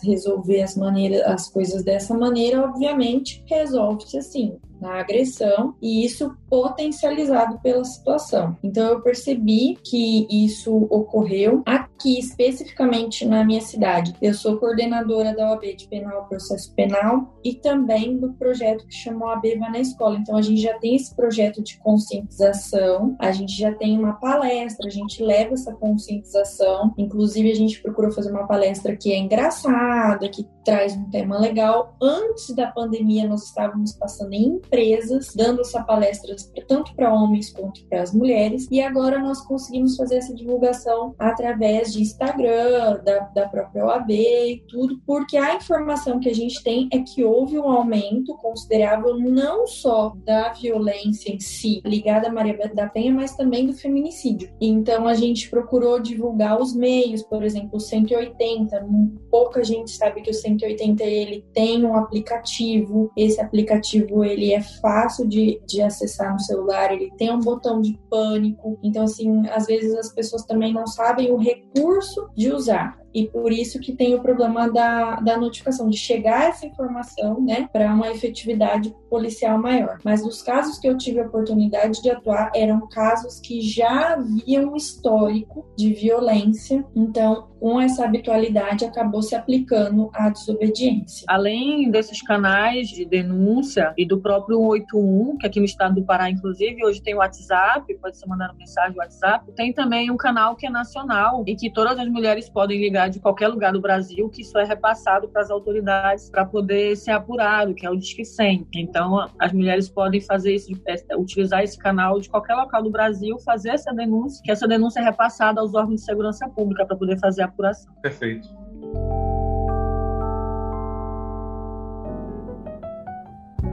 Speaker 4: resolver as maneiras, as coisas dessa maneira, obviamente resolve-se assim, na agressão e isso potencializado pela situação. Então eu percebi que isso ocorreu aqui especificamente na minha cidade. Eu sou coordenadora da OAB de Penal Processo Penal e também do projeto que chamou OAB Vai na Escola. Então a gente já tem esse projeto de conscientização, a gente já tem uma palestra, a gente leva essa conscientização. Inclusive a gente procurou fazer uma palestra que é engraçada, que traz um tema legal. Antes da pandemia nós estávamos passando em empresas, dando essa palestra tanto para homens quanto para as mulheres. E agora nós conseguimos fazer essa divulgação através de Instagram, da, da própria OAB e tudo, porque a informação que a gente tem é que houve um aumento considerável não só da violência em si, ligada à Maria da Penha, mas também do feminicídio. Então a gente procurou divulgar os meios, por exemplo, o 180. Pouca gente sabe que o 180 ele tem um aplicativo. Esse aplicativo ele é é fácil de, de acessar no celular, ele tem um botão de pânico. Então, assim, às vezes as pessoas também não sabem o recurso de usar e por isso que tem o problema da, da notificação, de chegar essa informação, né, para uma efetividade policial maior. Mas nos casos que eu tive a oportunidade de atuar, eram casos que já haviam um histórico de violência, então com essa habitualidade acabou se aplicando à desobediência.
Speaker 2: Além desses canais de denúncia e do próprio 181, que aqui no estado do Pará, inclusive, hoje tem o WhatsApp, pode ser mandar mensagem no WhatsApp, tem também um canal que é nacional e que todas as mulheres podem ligar de qualquer lugar do Brasil, que isso é repassado para as autoridades para poder ser apurado, que é o Disque 100. Então, as mulheres podem fazer isso, é, utilizar esse canal de qualquer local do Brasil, fazer essa denúncia, que essa denúncia é repassada aos órgãos de segurança pública para poder fazer a apuração.
Speaker 1: Perfeito.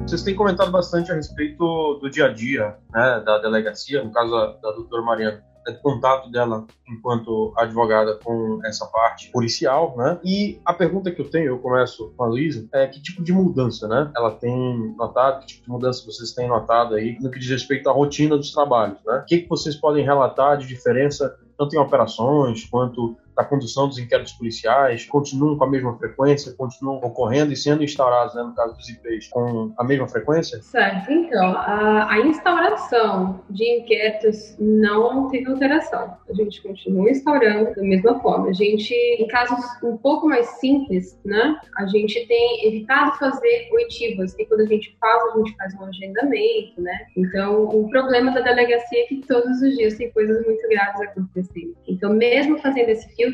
Speaker 1: Vocês têm comentado bastante a respeito do dia a dia né, da delegacia, no caso da, doutora Mariana contato dela enquanto advogada com essa parte policial, né? E a pergunta que eu tenho, eu começo com a Luísa, é que tipo de mudança, né? Ela tem notado, que tipo de mudança vocês têm notado aí no que diz respeito à rotina dos trabalhos, né? O que, que vocês podem relatar de diferença tanto em operações quanto da condução dos inquéritos policiais continuam com a mesma frequência, continuam ocorrendo e sendo instaurados, né, no caso dos IPs, com a mesma frequência?
Speaker 3: Certo. Então, a, a instauração de inquéritos não teve alteração. A gente continua instaurando da mesma forma. A gente, em casos um pouco mais simples, né, a gente tem evitado fazer oitivas. E quando a gente faz, a gente faz um agendamento, né? Então, o problema da delegacia é que todos os dias tem coisas muito graves acontecendo. Então, mesmo fazendo esse filtro,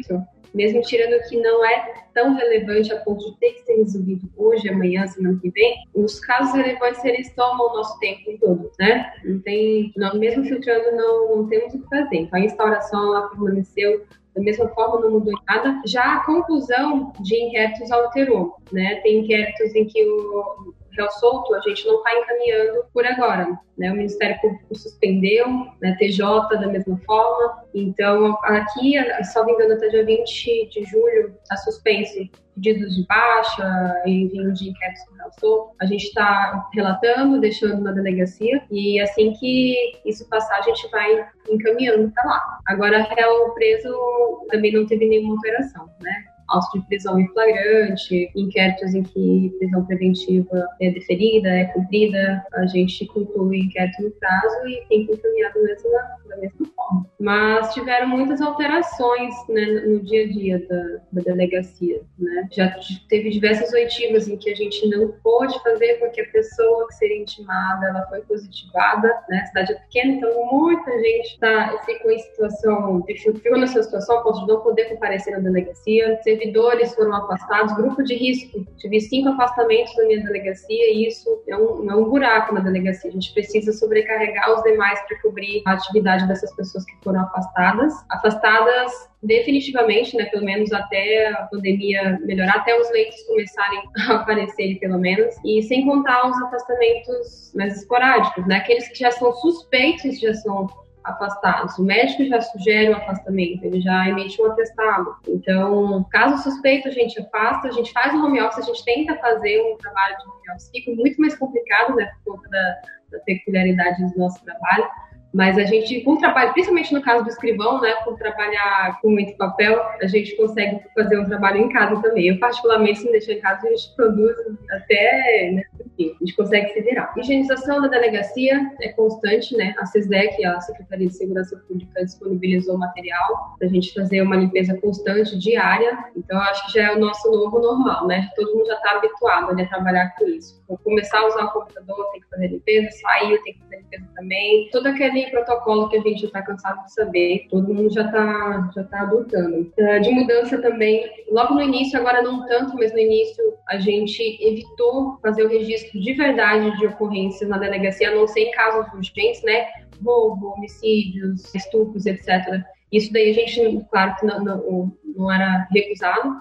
Speaker 3: mesmo tirando que não é tão relevante a ponto de ter que ser resolvido hoje, amanhã, semana que vem, os casos relevantes eles tomam o nosso tempo em todo, né? Não tem, mesmo filtrando, não, não temos o que fazer. Então, a instauração ela permaneceu da mesma forma não mudou nada. Já a conclusão de inquéritos alterou, né? Tem inquéritos em que o réu solto, a gente não está encaminhando por agora. Né? O Ministério Público suspendeu, né? TJ da mesma forma. Então, aqui, salvo engano, até dia 20 de julho, está suspenso pedidos de baixa, envio de inquéritos com réu solto. A gente está relatando, deixando na delegacia, e assim que isso passar, a gente vai encaminhando para lá. Agora, réu preso também não teve nenhuma alteração, né? Auto de prisão em flagrante, inquéritos em que prisão preventiva é deferida, é cumprida, a gente conclui inquérito no prazo e tem que encaminhar da mesma, da mesma forma. Mas tiveram muitas alterações né, no dia a dia da, da delegacia. Né? Já teve diversas oitivas em que a gente não pôde fazer porque a pessoa que seria intimada ela foi positivada. Né? A cidade é pequena, então muita gente tá, ficou em situação, ficou nessa situação a ponto de não poder comparecer na delegacia. Teve servidores foram afastados, grupo de risco. Tive cinco afastamentos na minha delegacia e isso é um, é um buraco na delegacia. A gente precisa sobrecarregar os demais para cobrir a atividade dessas pessoas que foram afastadas. Afastadas definitivamente, né, pelo menos até a pandemia melhorar, até os leitos começarem a aparecerem, pelo menos, e sem contar os afastamentos mais esporádicos, né, aqueles que já são suspeitos, já são afastados. O médico já sugere o afastamento, ele já emite um atestado. Então, caso suspeito, a gente afasta, a gente faz o home office, a gente tenta fazer um trabalho de home office. Fica muito mais complicado, né, por conta da, da peculiaridade do nosso trabalho mas a gente, com trabalho, principalmente no caso do escrivão, né, por trabalhar com muito papel, a gente consegue fazer um trabalho em casa também. Eu, particularmente, se me deixar em casa, a gente produz até, né, enfim, a gente consegue se virar. Higienização da delegacia é constante, né? A CESDEC, a Secretaria de Segurança Pública, disponibilizou material para a gente fazer uma limpeza constante, diária. Então, acho que já é o nosso novo normal, né? Todo mundo já está habituado né, a trabalhar com isso. Vou começar a usar o computador, tem que fazer limpeza, sair, tem que limpeza também. Todo aquele protocolo que a gente está cansado de saber, todo mundo já está já tá adotando. Uh, de mudança também, logo no início, agora não tanto, mas no início a gente evitou fazer o registro de verdade de ocorrências na delegacia, a não ser em casos urgentes, né? Roubo, homicídios, estupros, etc. Isso daí a gente, claro que não, não, não era recusado,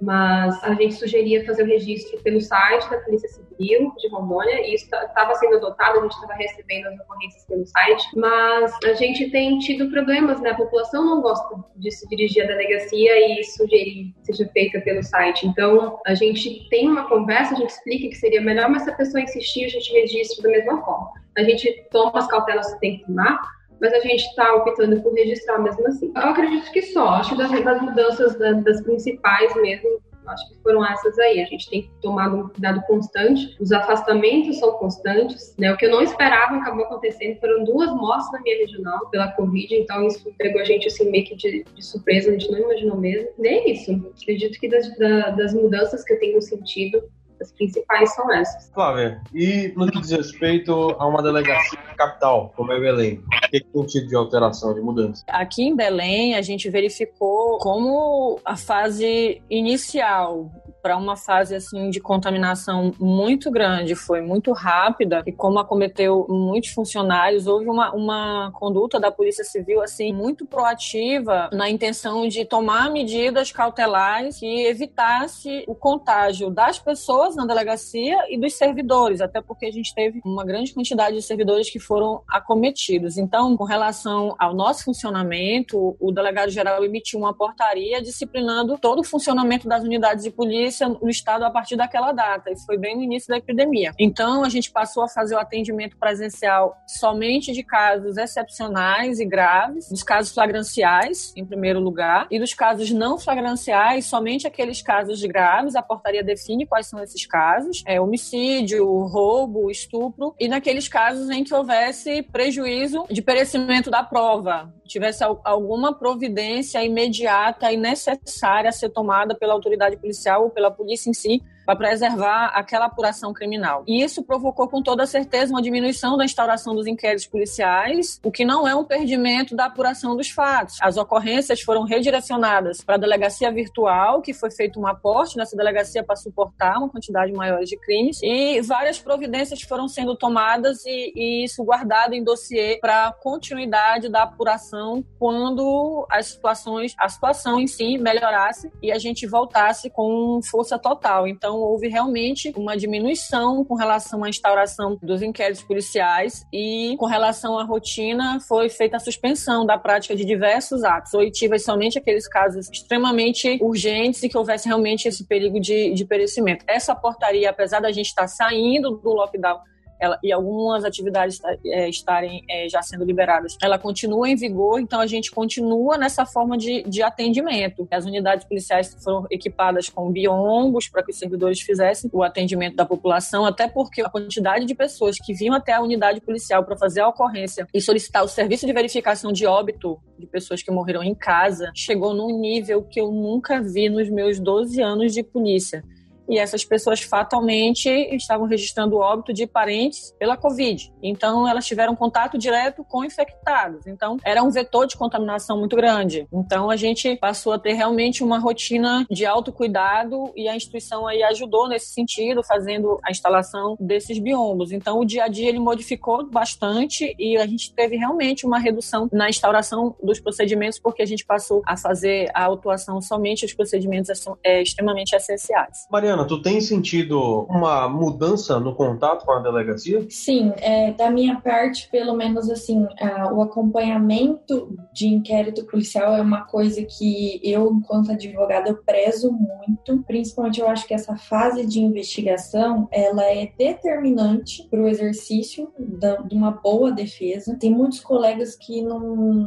Speaker 3: mas a gente sugeria fazer o registro pelo site da Polícia Civil de Rondônia, e isso estava sendo adotado, a gente estava recebendo as ocorrências pelo site, mas a gente tem tido problemas, né? A população não gosta de se dirigir à delegacia e sugerir que seja feita pelo site. Então, a gente tem uma conversa, a gente explica que seria melhor, mas se a pessoa insistir, a gente registra da mesma forma. A gente toma as cautelas que tem que tomar, mas a gente está optando por registrar mesmo assim. Eu acredito que só, acho das, das mudanças da, das principais mesmo, acho que foram essas aí. A gente tem tomado um cuidado constante, os afastamentos são constantes, né? O que eu não esperava acabou acontecendo, foram duas mortes na minha regional pela Covid, então isso pegou a gente assim meio que de, de surpresa, a gente não imaginou mesmo. Nem isso. Acredito que das, da, das mudanças que eu tenho sentido, as principais são essas.
Speaker 1: Flávia, e no que diz respeito a uma delegacia capital, como é Belém, o que tem tido de alteração, de mudança?
Speaker 2: Aqui em Belém, a gente verificou como a fase inicial para uma fase assim de contaminação muito grande, foi muito rápida e como acometeu muitos funcionários, houve uma, uma conduta da Polícia Civil assim muito proativa na intenção de tomar medidas cautelares que evitasse o contágio das pessoas na delegacia e dos servidores, até porque a gente teve uma grande quantidade de servidores que foram acometidos. Então, com relação ao nosso funcionamento, o delegado geral emitiu uma portaria disciplinando todo o funcionamento das unidades de polícia no estado a partir daquela data. Isso foi bem no início da epidemia. Então, a gente passou a fazer o atendimento presencial somente de casos excepcionais e graves, dos casos flagranciais, em primeiro lugar, e dos casos não flagranciais, somente aqueles casos graves. A portaria define quais são esses casos: é, homicídio, roubo, estupro, e naqueles casos em que houvesse prejuízo de perecimento da prova, tivesse alguma providência imediata e necessária a ser tomada pela autoridade policial ou pela polícia em si para preservar aquela apuração criminal. E isso provocou com toda certeza uma diminuição da instauração dos inquéritos policiais, o que não é um perdimento da apuração dos fatos. As ocorrências foram redirecionadas para a delegacia virtual, que foi feito um aporte nessa delegacia para suportar uma quantidade maior de crimes, e várias providências foram sendo tomadas e, e isso guardado em dossiê para continuidade da apuração quando as situações, a situação em si melhorasse e a gente voltasse com força total. Então houve realmente uma diminuição com relação à instauração dos inquéritos policiais e com relação à rotina foi feita a suspensão da prática de diversos atos oitivas somente aqueles casos extremamente urgentes e que houvesse realmente esse perigo de, de perecimento. Essa portaria, apesar da gente estar saindo do lockdown ela, e algumas atividades é, estarem é, já sendo liberadas, ela continua em vigor, então a gente continua nessa forma de, de atendimento. As unidades policiais foram equipadas com biombos para que os servidores fizessem o atendimento da população, até porque a quantidade de pessoas que vinham até a unidade policial para fazer a ocorrência e solicitar o serviço de verificação de óbito de pessoas que morreram em casa chegou num nível que eu nunca vi nos meus 12 anos de polícia e essas pessoas fatalmente estavam registrando o óbito de parentes pela Covid. Então, elas tiveram contato direto com infectados. Então, era um vetor de contaminação muito grande. Então, a gente passou a ter realmente uma rotina de autocuidado e a instituição aí ajudou nesse sentido, fazendo a instalação desses biombos. Então, o dia a dia ele modificou bastante e a gente teve realmente uma redução na instauração dos procedimentos, porque a gente passou a fazer a autuação somente os procedimentos é, extremamente essenciais.
Speaker 1: Mariana, Mariana, tu tem sentido uma mudança no contato com a delegacia?
Speaker 4: Sim, é, da minha parte, pelo menos assim, o acompanhamento de inquérito policial é uma coisa que eu, enquanto advogada, eu prezo muito. Principalmente, eu acho que essa fase de investigação, ela é determinante para o exercício da, de uma boa defesa. Tem muitos colegas que não,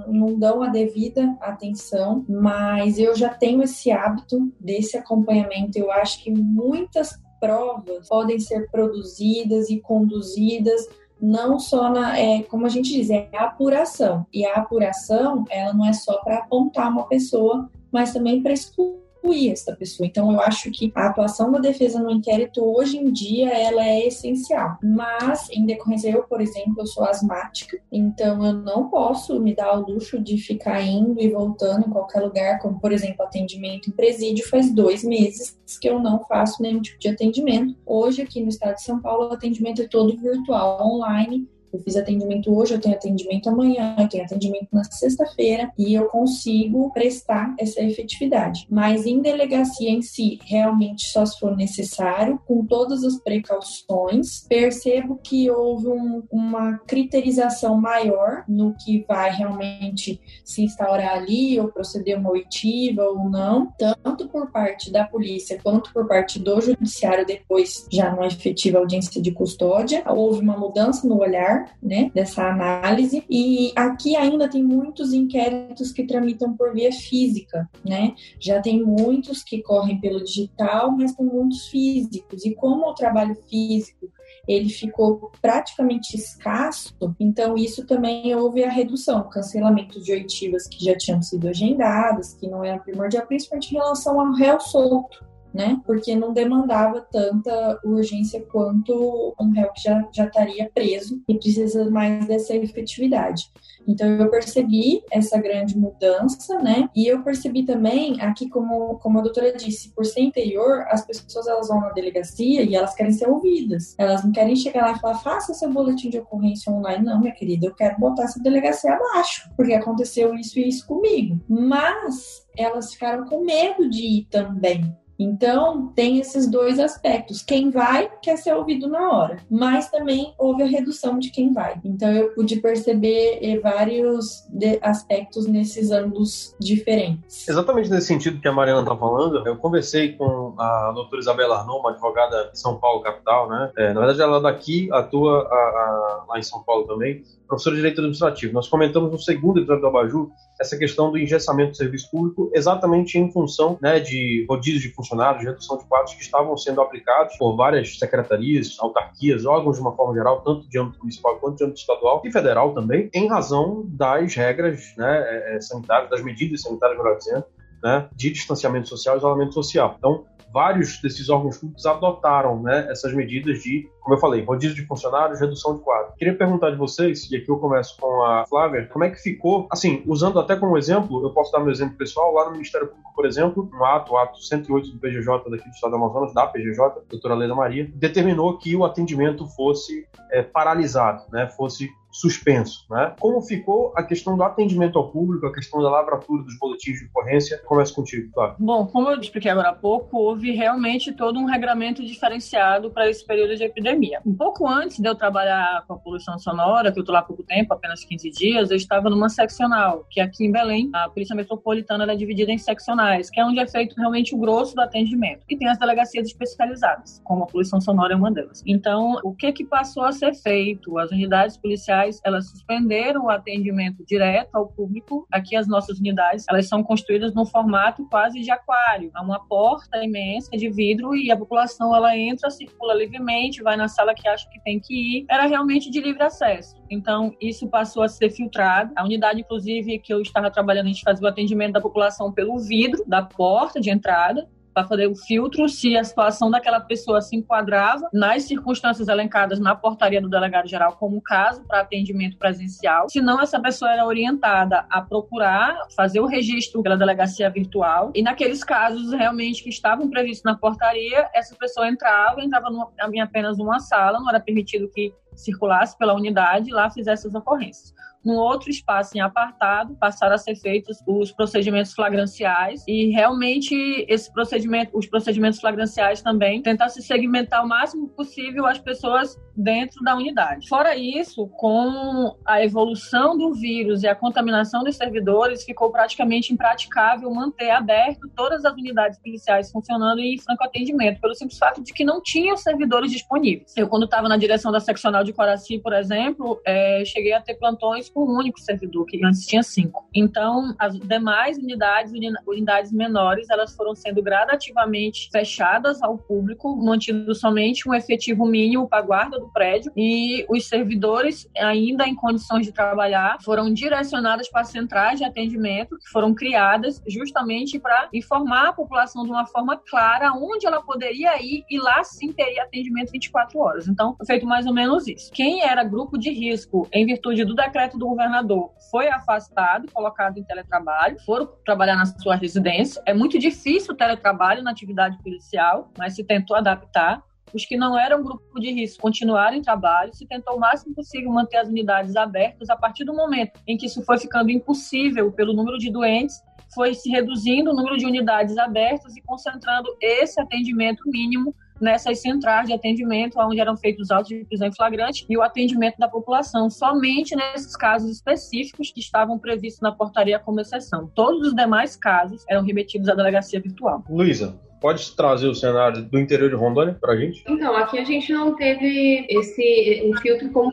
Speaker 4: não dão a devida atenção, mas eu já tenho esse hábito desse acompanhamento. Eu acho que muitas provas podem ser produzidas e conduzidas não só na, é, como a gente diz, é a apuração. E a apuração, ela não é só para apontar uma pessoa, mas também para excluir excluir essa pessoa. Então, eu acho que a atuação da defesa no inquérito hoje em dia ela é essencial. Mas, em decorrência, eu, por exemplo, eu sou asmática, então eu não posso me dar o luxo de ficar indo e voltando em qualquer lugar, como, por exemplo, atendimento em presídio. Faz dois meses que eu não faço nenhum tipo de atendimento. Hoje, aqui no estado de São Paulo, o atendimento é todo virtual, online eu fiz atendimento hoje, eu tenho atendimento amanhã, eu tenho atendimento na sexta-feira e eu consigo prestar essa efetividade. Mas em delegacia em si, realmente só se for necessário, com todas as precauções, percebo que houve um, uma criterização maior no que vai realmente se instaurar ali, ou proceder uma oitiva ou não, tanto por parte da polícia quanto por parte do judiciário depois já numa efetiva audiência de custódia. Houve uma mudança no olhar né, dessa análise. E aqui ainda tem muitos inquéritos que tramitam por via física, né? Já tem muitos que correm pelo digital, mas tem muitos físicos. E como o trabalho físico ele ficou praticamente escasso, então isso também houve a redução, cancelamento de oitivas que já tinham sido agendadas, que não eram primordial, principalmente em relação ao réu solto né? Porque não demandava tanta urgência quanto um réu que já, já estaria preso e precisa mais dessa efetividade. Então eu percebi essa grande mudança, né? E eu percebi também aqui como como a doutora disse, por ser interior, as pessoas elas vão na delegacia e elas querem ser ouvidas. Elas não querem chegar lá e falar: "Faça seu boletim de ocorrência online". Não, minha querida, eu quero botar essa delegacia abaixo, porque aconteceu isso e isso comigo. Mas elas ficaram com medo de ir também, então, tem esses dois aspectos. Quem vai quer ser ouvido na hora, mas também houve a redução de quem vai. Então, eu pude perceber eh, vários aspectos nesses ângulos diferentes.
Speaker 1: Exatamente nesse sentido que a Mariana está falando, eu conversei com a doutora Isabela Arnon, uma advogada de São Paulo, capital, né? É, na verdade, ela daqui atua a, a, lá em São Paulo também, professora de Direito Administrativo. Nós comentamos no segundo episódio do Abaju essa questão do engessamento do serviço público exatamente em função né, de rodízios de funcionários, de redução de quadros que estavam sendo aplicados por várias secretarias, autarquias, órgãos de uma forma geral, tanto de âmbito municipal quanto de âmbito estadual e federal também, em razão das regras né, é, é, sanitárias, das medidas sanitárias, melhor dizendo, né, de distanciamento social e isolamento social. Então, vários desses órgãos públicos adotaram né, essas medidas de, como eu falei, rodízio de funcionários, redução de quadro. Queria perguntar de vocês, e aqui eu começo com a Flávia, como é que ficou, assim, usando até como exemplo, eu posso dar meu exemplo pessoal, lá no Ministério Público, por exemplo, um ato, o ato 108 do PGJ daqui do Estado do Amazonas, da PGJ, doutora Leila Maria, determinou que o atendimento fosse é, paralisado, né, fosse suspenso. Né? Como ficou a questão do atendimento ao público, a questão da lavratura dos boletins de ocorrência? Começa contigo, claro.
Speaker 2: Bom, como eu expliquei agora há pouco, houve realmente todo um regramento diferenciado para esse período de epidemia. Um pouco antes de eu trabalhar com a poluição sonora, que eu estou lá há pouco tempo, apenas 15 dias, eu estava numa seccional, que aqui em Belém, a Polícia Metropolitana é dividida em seccionais, que é onde é feito realmente o grosso do atendimento. E tem as delegacias especializadas, como a poluição sonora é uma delas. Então, o que que passou a ser feito? As unidades policiais elas suspenderam o atendimento direto ao público. Aqui as nossas unidades, elas são construídas num formato quase de aquário. Há uma porta imensa de vidro e a população ela entra, circula livremente, vai na sala que acha que tem que ir. Era realmente de livre acesso. Então, isso passou a ser filtrado. A unidade, inclusive, que eu estava trabalhando, a gente fazia o atendimento da população pelo vidro da porta de entrada para fazer o filtro se a situação daquela pessoa se enquadrava nas circunstâncias elencadas na portaria do delegado geral como caso para atendimento presencial. Se não, essa pessoa era orientada a procurar fazer o registro pela delegacia virtual e naqueles casos realmente que estavam previstos na portaria, essa pessoa entrava, entrava em apenas uma sala, não era permitido que circulasse pela unidade e lá fizesse as ocorrências. Num outro espaço em apartado, passaram a ser feitos os procedimentos flagranciais e realmente esse procedimento, os procedimentos flagranciais também tentar se segmentar o máximo possível as pessoas dentro da unidade. Fora isso, com a evolução do vírus e a contaminação dos servidores, ficou praticamente impraticável manter aberto todas as unidades policiais funcionando em franco atendimento, pelo simples fato de que não tinha servidores disponíveis. Eu, quando estava na direção da seccional de Coraci, por exemplo, é, cheguei a ter plantões com um único servidor, que antes tinha cinco. Então, as demais unidades, unidades menores, elas foram sendo gradativamente fechadas ao público, mantido somente um efetivo mínimo para a guarda do prédio e os servidores, ainda em condições de trabalhar, foram direcionados para centrais de atendimento que foram criadas justamente para informar a população de uma forma clara onde ela poderia ir e lá sim teria atendimento 24 horas. Então, foi feito mais ou menos isso. Quem era grupo de risco em virtude do decreto do governador foi afastado, colocado em teletrabalho, foram trabalhar na sua residência. É muito difícil o teletrabalho na atividade policial, mas se tentou adaptar. Os que não eram grupo de risco continuaram em trabalho, se tentou o máximo possível manter as unidades abertas. A partir do momento em que isso foi ficando impossível pelo número de doentes, foi se reduzindo o número de unidades abertas e concentrando esse atendimento mínimo nessas centrais de atendimento, onde eram feitos autos de prisão em flagrante e o atendimento da população, somente nesses casos específicos que estavam previstos na portaria como exceção. Todos os demais casos eram remetidos à delegacia virtual.
Speaker 1: Luísa, Pode trazer o cenário do interior de Rondônia para a gente?
Speaker 3: Então, aqui a gente não teve esse um filtro como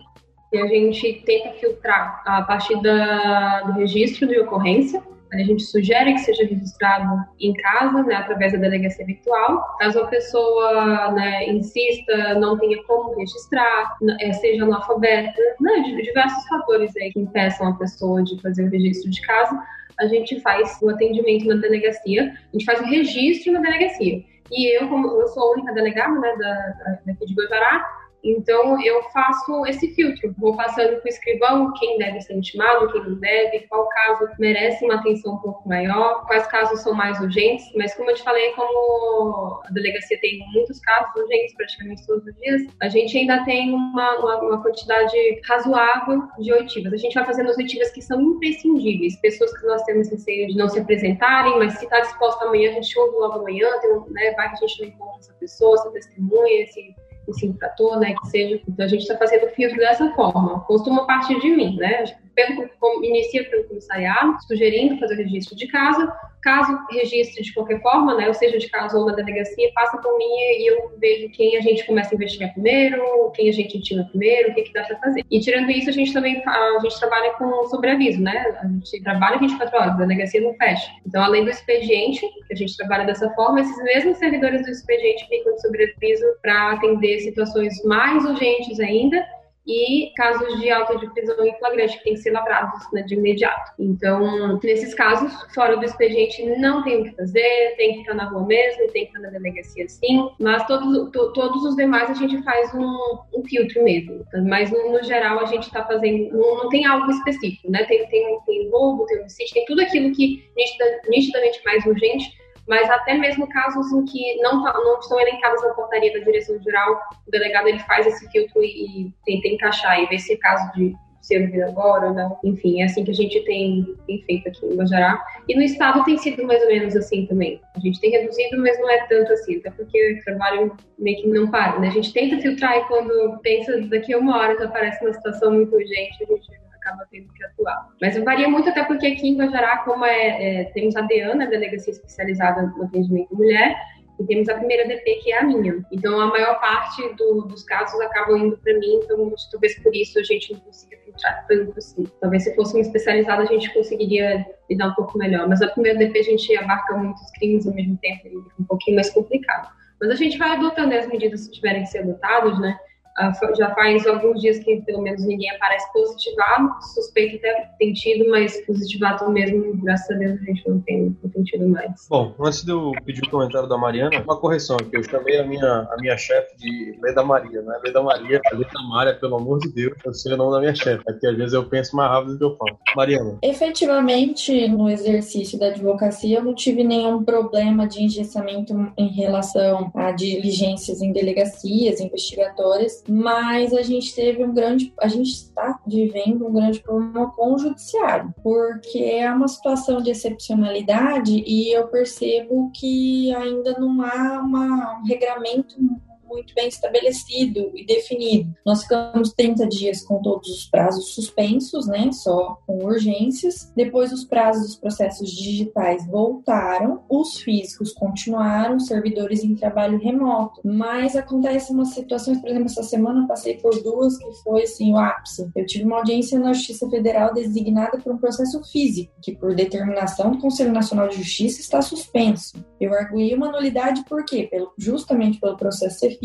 Speaker 3: a gente tenta filtrar a partir da, do registro de ocorrência a gente sugere que seja registrado em casa, né, através da delegacia virtual. Caso a pessoa né, insista, não tenha como registrar, é, seja analfabeta, né, diversos fatores aí que impeçam a pessoa de fazer o registro de casa, a gente faz o atendimento na delegacia, a gente faz o registro na delegacia. E eu, como eu sou a única delegada né, da, daqui de Guajará, então, eu faço esse filtro, vou passando para o escrivão quem deve ser intimado, quem não deve, qual caso merece uma atenção um pouco maior, quais casos são mais urgentes. Mas, como eu te falei, como a delegacia tem muitos casos urgentes praticamente todos os dias, a gente ainda tem uma, uma, uma quantidade razoável de oitivas. A gente vai fazendo as oitivas que são imprescindíveis, pessoas que nós temos receio de não se apresentarem, mas se está disposta amanhã, a gente ouve logo amanhã, tem, né, vai que a gente não encontra essa pessoa, essa testemunha, esse esse infrator, né, que seja. Então a gente está fazendo o filtro dessa forma. Costuma partir de mim, né? Pelo, inicia pelo comissariado, sugerindo fazer o registro de casa, Caso registre de qualquer forma, né, ou seja de casa ou na delegacia, passa por mim e eu vejo quem a gente começa a investigar primeiro, quem a gente intima primeiro, o que, que dá para fazer. E tirando isso, a gente também a gente trabalha com sobreaviso, né? A gente trabalha 24 horas, a delegacia não fecha. Então, além do expediente, que a gente trabalha dessa forma, esses mesmos servidores do expediente ficam de sobreaviso para atender situações mais urgentes ainda e casos de auto de prisão em flagrante, que tem que ser lavrados né, de imediato. Então, nesses casos, fora do expediente, não tem o que fazer, tem que estar na rua mesmo, tem que estar na delegacia sim, mas todos, to, todos os demais a gente faz um, um filtro mesmo. Mas, no, no geral, a gente está fazendo, não, não, tem algo específico, né? Tem, tem, tem roubo, tem homicídio, tem tudo aquilo que nitida, nitidamente mais urgente, mas até mesmo casos em que não, tá, não estão elencados na portaria da direção geral, o delegado ele faz esse filtro e, e tenta encaixar e ver se é caso de ser ouvido agora ou não. Enfim, é assim que a gente tem, tem feito aqui em Guajará. E no estado tem sido mais ou menos assim também. A gente tem reduzido, mas não é tanto assim, até porque o trabalho meio que não para, né? A gente tenta filtrar e quando pensa daqui a uma hora que aparece uma situação muito urgente, a gente acaba tendo que atuar. Mas varia muito até porque aqui em Guajará, como é, é temos a DEAN, a Delegacia Especializada no Atendimento à Mulher, e temos a primeira DP, que é a minha. Então, a maior parte do, dos casos acabam indo para mim, então talvez por isso a gente não consiga filtrar tanto assim. Talvez se fosse uma especializada a gente conseguiria lidar um pouco melhor, mas a primeira DP a gente abarca muitos crimes ao mesmo tempo, fica um pouquinho mais complicado. Mas a gente vai adotando as medidas que tiverem que ser adotadas, né? Ah, já faz alguns dias que pelo menos ninguém aparece positivado, suspeito até tem tido, mas positivado mesmo, graças a Deus, a gente não tem, não tem tido mais.
Speaker 1: Bom, antes de eu pedir o comentário da Mariana, uma correção aqui. Eu chamei a minha, a minha chefe de Leda Maria, não é Leda Maria, é Leda Maria, pelo amor de Deus, eu sei o nome da minha chefe. É que às vezes eu penso mais rápido do que eu falo. Mariana.
Speaker 4: Efetivamente, no exercício da advocacia, eu não tive nenhum problema de engessamento em relação a diligências em delegacias investigatórias mas a gente teve um grande, a gente está vivendo um grande problema com o judiciário, porque é uma situação de excepcionalidade e eu percebo que ainda não há uma, um regramento muito bem estabelecido e definido. Nós ficamos 30 dias com todos os prazos suspensos, né, só com urgências. Depois os prazos dos processos digitais voltaram, os físicos continuaram, servidores em trabalho remoto. Mas acontece umas situações, por exemplo, essa semana passei por duas que foi assim o ápice. Eu tive uma audiência na Justiça Federal designada por um processo físico, que por determinação do Conselho Nacional de Justiça está suspenso. Eu arguí uma nulidade por quê? Pelo, justamente pelo processo ser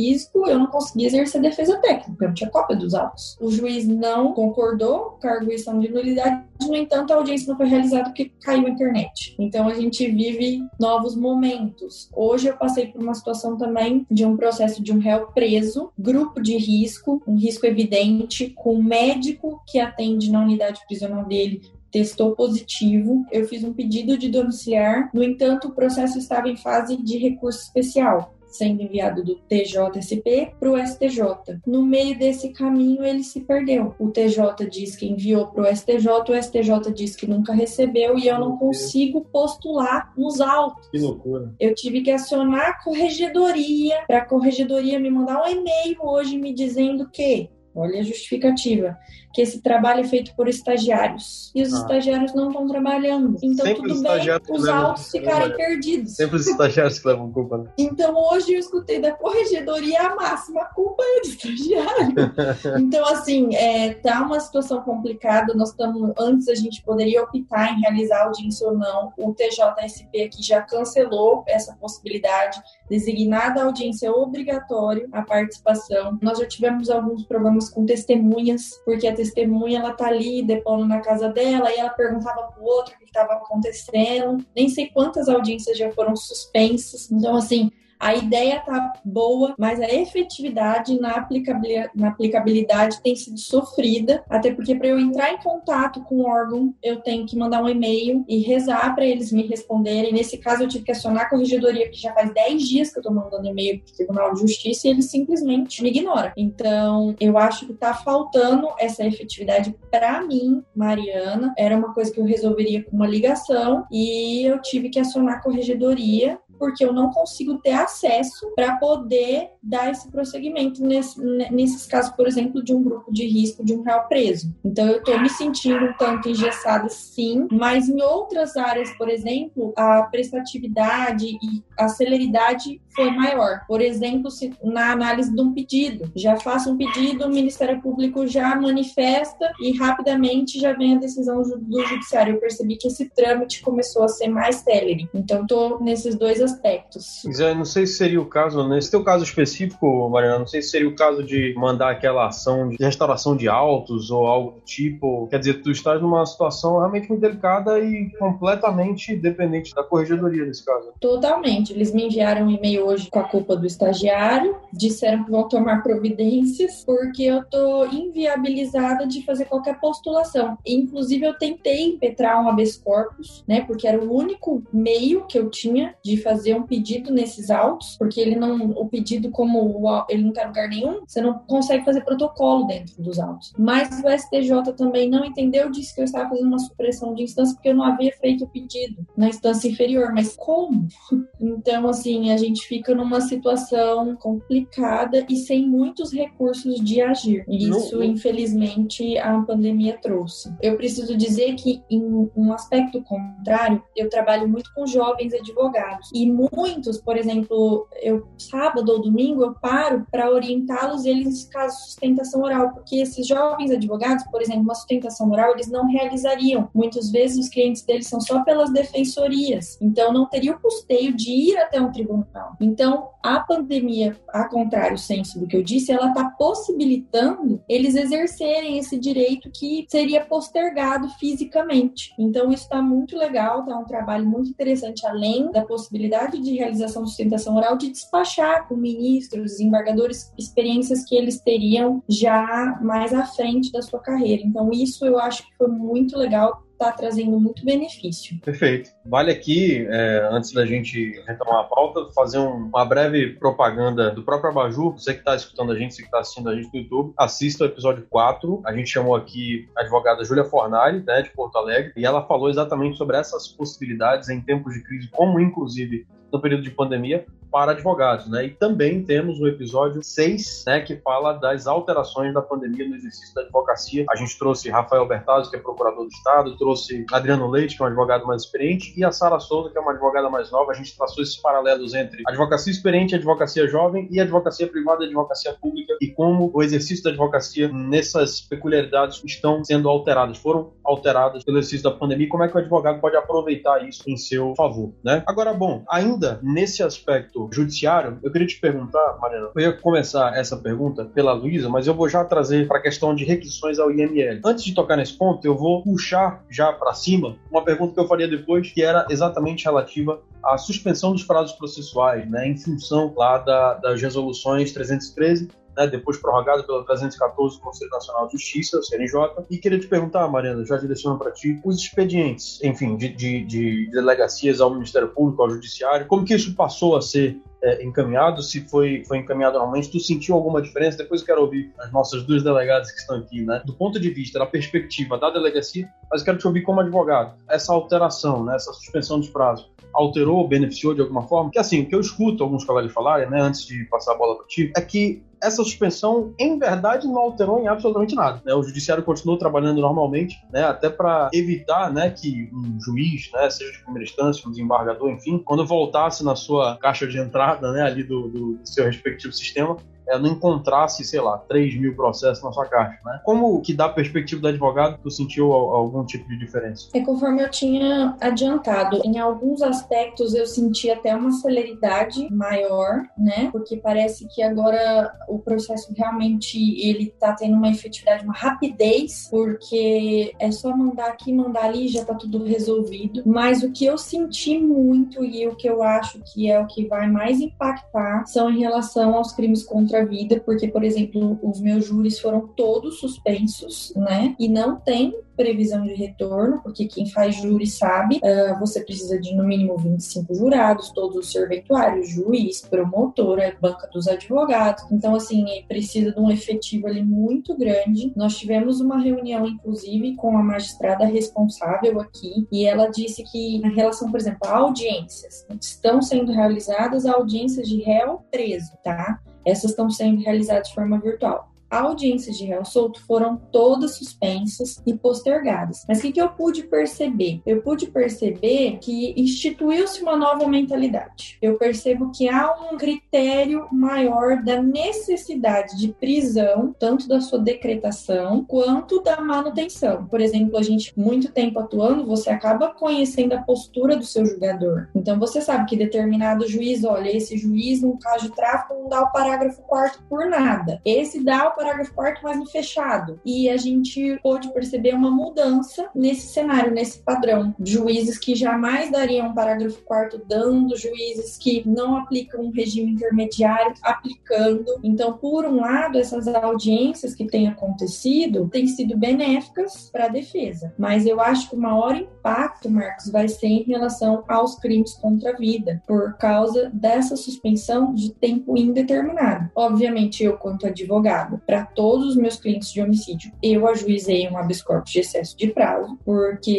Speaker 4: eu não conseguia exercer defesa técnica, eu não tinha cópia dos autos. O juiz não concordou arguição de nulidade, no entanto, a audiência não foi realizada porque caiu a internet. Então, a gente vive novos momentos. Hoje, eu passei por uma situação também de um processo de um réu preso, grupo de risco, um risco evidente, com um médico que atende na unidade prisional dele testou positivo. Eu fiz um pedido de domiciliar, no entanto, o processo estava em fase de recurso especial sendo enviado do TJSP para o STJ. No meio desse caminho, ele se perdeu. O TJ diz que enviou para o STJ, o STJ diz que nunca recebeu e eu não consigo postular nos autos.
Speaker 1: Que loucura.
Speaker 4: Eu tive que acionar a corregedoria para a corregedoria me mandar um e-mail hoje me dizendo que Olha a justificativa. Que esse trabalho é feito por estagiários. E os ah. estagiários não estão trabalhando. Então, Sempre tudo bem os autos ficarem perdidos.
Speaker 1: Sempre os estagiários que levam culpa. Né?
Speaker 4: Então, hoje eu escutei da corregedoria a máxima culpa é do estagiário. então, assim, é, tá uma situação complicada. Nós estamos, antes a gente poderia optar em realizar audiência ou não. O TJSP aqui já cancelou essa possibilidade, designada a audiência obrigatório a participação. Nós já tivemos alguns problemas com testemunhas, porque a testemunha ela tá ali depondo na casa dela e ela perguntava pro outro o que estava acontecendo. Nem sei quantas audiências já foram suspensas. Então, assim, a ideia tá boa, mas a efetividade na aplicabilidade, na aplicabilidade tem sido sofrida, até porque para eu entrar em contato com o órgão, eu tenho que mandar um e-mail e rezar para eles me responderem. Nesse caso, eu tive que acionar a corregedoria, que já faz 10 dias que eu tô mandando e-mail pro Tribunal de Justiça e eles simplesmente me ignoram. Então, eu acho que tá faltando essa efetividade para mim, Mariana. Era uma coisa que eu resolveria com uma ligação e eu tive que acionar a corregedoria porque eu não consigo ter acesso para poder dar esse prosseguimento nesse, nesses casos, por exemplo, de um grupo de risco de um réu preso. Então, eu estou me sentindo um tanto engessada, sim, mas em outras áreas, por exemplo, a prestatividade e a celeridade foi maior. Por exemplo, se, na análise de um pedido, já faço um pedido, o Ministério Público já manifesta e rapidamente já vem a decisão do Judiciário. Eu percebi que esse trâmite começou a ser mais célere. Então, estou nesses dois aspectos.
Speaker 1: Eu não sei se seria o caso, nesse teu caso específico, Mariana, não sei se seria o caso de mandar aquela ação de restauração de autos ou algo do tipo. Quer dizer, tu estás numa situação realmente muito delicada e completamente dependente da corregedoria nesse caso.
Speaker 4: Totalmente. Eles me enviaram um e-mail hoje com a culpa do estagiário, disseram que vão tomar providências porque eu tô inviabilizada de fazer qualquer postulação. Inclusive, eu tentei impetrar um habeas corpus, né, porque era o único meio que eu tinha de fazer um pedido nesses autos, porque ele não, o pedido como ele não tem lugar nenhum, você não consegue fazer protocolo dentro dos autos. Mas o STJ também não entendeu, disse que eu estava fazendo uma supressão de instância porque eu não havia feito o pedido na instância inferior. Mas como? Então, assim, a gente fica numa situação complicada e sem muitos recursos de agir. Isso, infelizmente, a pandemia trouxe. Eu preciso dizer que, em um aspecto contrário, eu trabalho muito com jovens advogados. E muitos, por exemplo, eu sábado ou domingo eu paro para orientá-los eles caso de sustentação oral, porque esses jovens advogados, por exemplo, uma sustentação oral, eles não realizariam. Muitas vezes os clientes deles são só pelas defensorias, então não teria o custeio de ir até um tribunal. Então, a pandemia, a contrário senso do que eu disse, ela está possibilitando eles exercerem esse direito que seria postergado fisicamente. Então, isso está muito legal, está um trabalho muito interessante, além da possibilidade de realização de sustentação oral, de despachar com ministros, desembargadores, experiências que eles teriam já mais à frente da sua carreira. Então, isso eu acho que foi muito legal está trazendo muito benefício.
Speaker 1: Perfeito. Vale aqui, é, antes da gente retomar a pauta, fazer um, uma breve propaganda do próprio Abaju. Você que está escutando a gente, você que está assistindo a gente no YouTube, assista o episódio 4. A gente chamou aqui a advogada Júlia Fornari, né, de Porto Alegre, e ela falou exatamente sobre essas possibilidades em tempos de crise, como inclusive no período de pandemia, para advogados, né? E também temos o episódio 6, né, que fala das alterações da pandemia no exercício da advocacia. A gente trouxe Rafael Bertazzo, que é procurador do Estado, trouxe Adriano Leite, que é um advogado mais experiente, e a Sara Souza, que é uma advogada mais nova. A gente traçou esses paralelos entre advocacia experiente, advocacia jovem e advocacia privada advocacia pública e como o exercício da advocacia nessas peculiaridades estão sendo alteradas, foram alteradas pelo exercício da pandemia como é que o advogado pode aproveitar isso em seu favor, né? Agora, bom, ainda nesse aspecto judiciário, eu queria te perguntar, Mariana, eu ia começar essa pergunta pela Luísa, mas eu vou já trazer para a questão de requisições ao IML. Antes de tocar nesse ponto, eu vou puxar já para cima uma pergunta que eu faria depois, que era exatamente relativa à suspensão dos prazos processuais, né, em função lá da, das resoluções 313 né, depois prorrogado pela 314 do Conselho Nacional de Justiça, o CNJ. E queria te perguntar, Mariana, já direcionando para ti, os expedientes, enfim, de, de, de, delegacias ao Ministério Público, ao Judiciário, como que isso passou a ser é, encaminhado, se foi, foi encaminhado normalmente, tu sentiu alguma diferença? Depois eu quero ouvir as nossas duas delegadas que estão aqui, né? Do ponto de vista da perspectiva da delegacia, mas quero te ouvir como advogado. Essa alteração, né, essa suspensão dos prazos, alterou, beneficiou de alguma forma? Que assim, o que eu escuto alguns colegas falarem, né, antes de passar a bola para ti, é que essa suspensão, em verdade, não alterou em absolutamente nada. Né? O judiciário continuou trabalhando normalmente, né? até para evitar né, que um juiz, né, seja de primeira instância, um desembargador, enfim, quando voltasse na sua caixa de entrada né, ali do, do seu respectivo sistema, é, não encontrasse, sei lá, 3 mil processos na sua caixa, né? Como que dá a perspectiva do advogado, tu sentiu algum tipo de diferença?
Speaker 4: É conforme eu tinha adiantado, em alguns aspectos eu senti até uma celeridade maior, né? Porque parece que agora o processo realmente ele tá tendo uma efetividade, uma rapidez, porque é só mandar aqui, mandar ali, já tá tudo resolvido. Mas o que eu senti muito e o que eu acho que é o que vai mais impactar são em relação aos crimes contra vida, porque, por exemplo, os meus júris foram todos suspensos, né? E não tem previsão de retorno, porque quem faz júri sabe, uh, você precisa de no mínimo 25 jurados, todos os serventuários, juiz, promotora, banca dos advogados. Então, assim, precisa de um efetivo ali muito grande. Nós tivemos uma reunião, inclusive, com a magistrada responsável aqui, e ela disse que, na relação, por exemplo, a audiências, estão sendo realizadas audiências de réu preso, tá? Essas estão sendo realizadas de forma virtual. Audiências de réu solto foram todas suspensas e postergadas. Mas o que, que eu pude perceber? Eu pude perceber que instituiu-se uma nova mentalidade. Eu percebo que há um critério maior da necessidade de prisão, tanto da sua decretação quanto da manutenção. Por exemplo, a gente muito tempo atuando, você acaba conhecendo a postura do seu julgador. Então você sabe que determinado juiz, olha, esse juiz no caso de tráfico não dá o parágrafo quarto por nada. Esse dá o parágrafo quarto, mas no fechado. E a gente pôde perceber uma mudança nesse cenário, nesse padrão. Juízes que jamais dariam um parágrafo quarto dando, juízes que não aplicam um regime intermediário aplicando. Então, por um lado, essas audiências que têm acontecido têm sido benéficas para a defesa. Mas eu acho que o maior impacto, Marcos, vai ser em relação aos crimes contra a vida, por causa dessa suspensão de tempo indeterminado. Obviamente, eu, quanto advogado, para todos os meus clientes de homicídio, eu ajuizei um habeas corpus de excesso de prazo, porque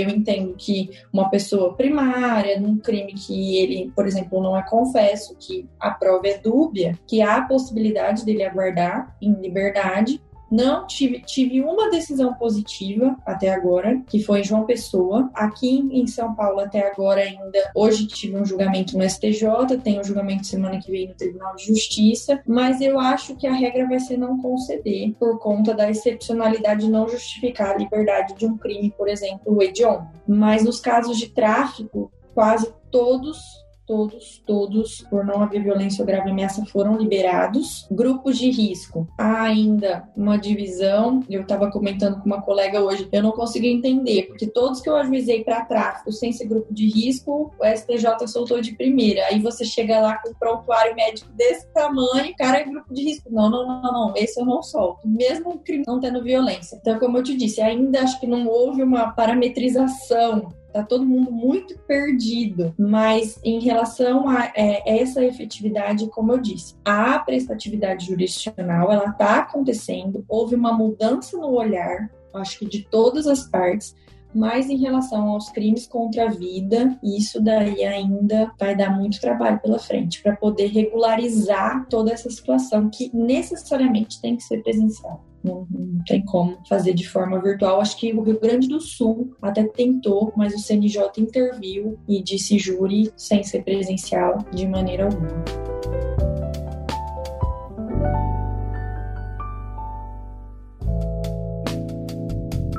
Speaker 4: eu entendo que uma pessoa primária, num crime que ele, por exemplo, não é confesso, que a prova é dúbia, que há a possibilidade dele aguardar em liberdade, não tive, tive uma decisão positiva até agora, que foi em João Pessoa. Aqui em São Paulo, até agora ainda, hoje tive um julgamento no STJ, tem um julgamento semana que vem no Tribunal de Justiça, mas eu acho que a regra vai ser não conceder por conta da excepcionalidade de não justificar a liberdade de um crime, por exemplo, o hediondo. Mas nos casos de tráfico, quase todos todos, todos, por não haver violência ou grave ameaça, foram liberados. Grupos de risco, há ainda uma divisão. Eu estava comentando com uma colega hoje, eu não consigo entender, porque todos que eu ajuizei para tráfico sem ser grupo de risco, o STJ soltou de primeira. Aí você chega lá com um prontuário médico desse tamanho, cara é grupo de risco. Não, não, não, não, esse eu não solto. Mesmo o crime não tendo violência. Então, como eu te disse, ainda acho que não houve uma parametrização Tá todo mundo muito perdido, mas em relação a é, essa efetividade, como eu disse, a prestatividade jurisdicional ela está acontecendo, houve uma mudança no olhar, acho que de todas as partes, mas em relação aos crimes contra a vida, isso daí ainda vai dar muito trabalho pela frente para poder regularizar toda essa situação que necessariamente tem que ser presencial. Não, não, tem como fazer de forma virtual. Acho que o Rio Grande do Sul até tentou, mas o CNJ interviu e disse júri sem ser presencial de maneira alguma.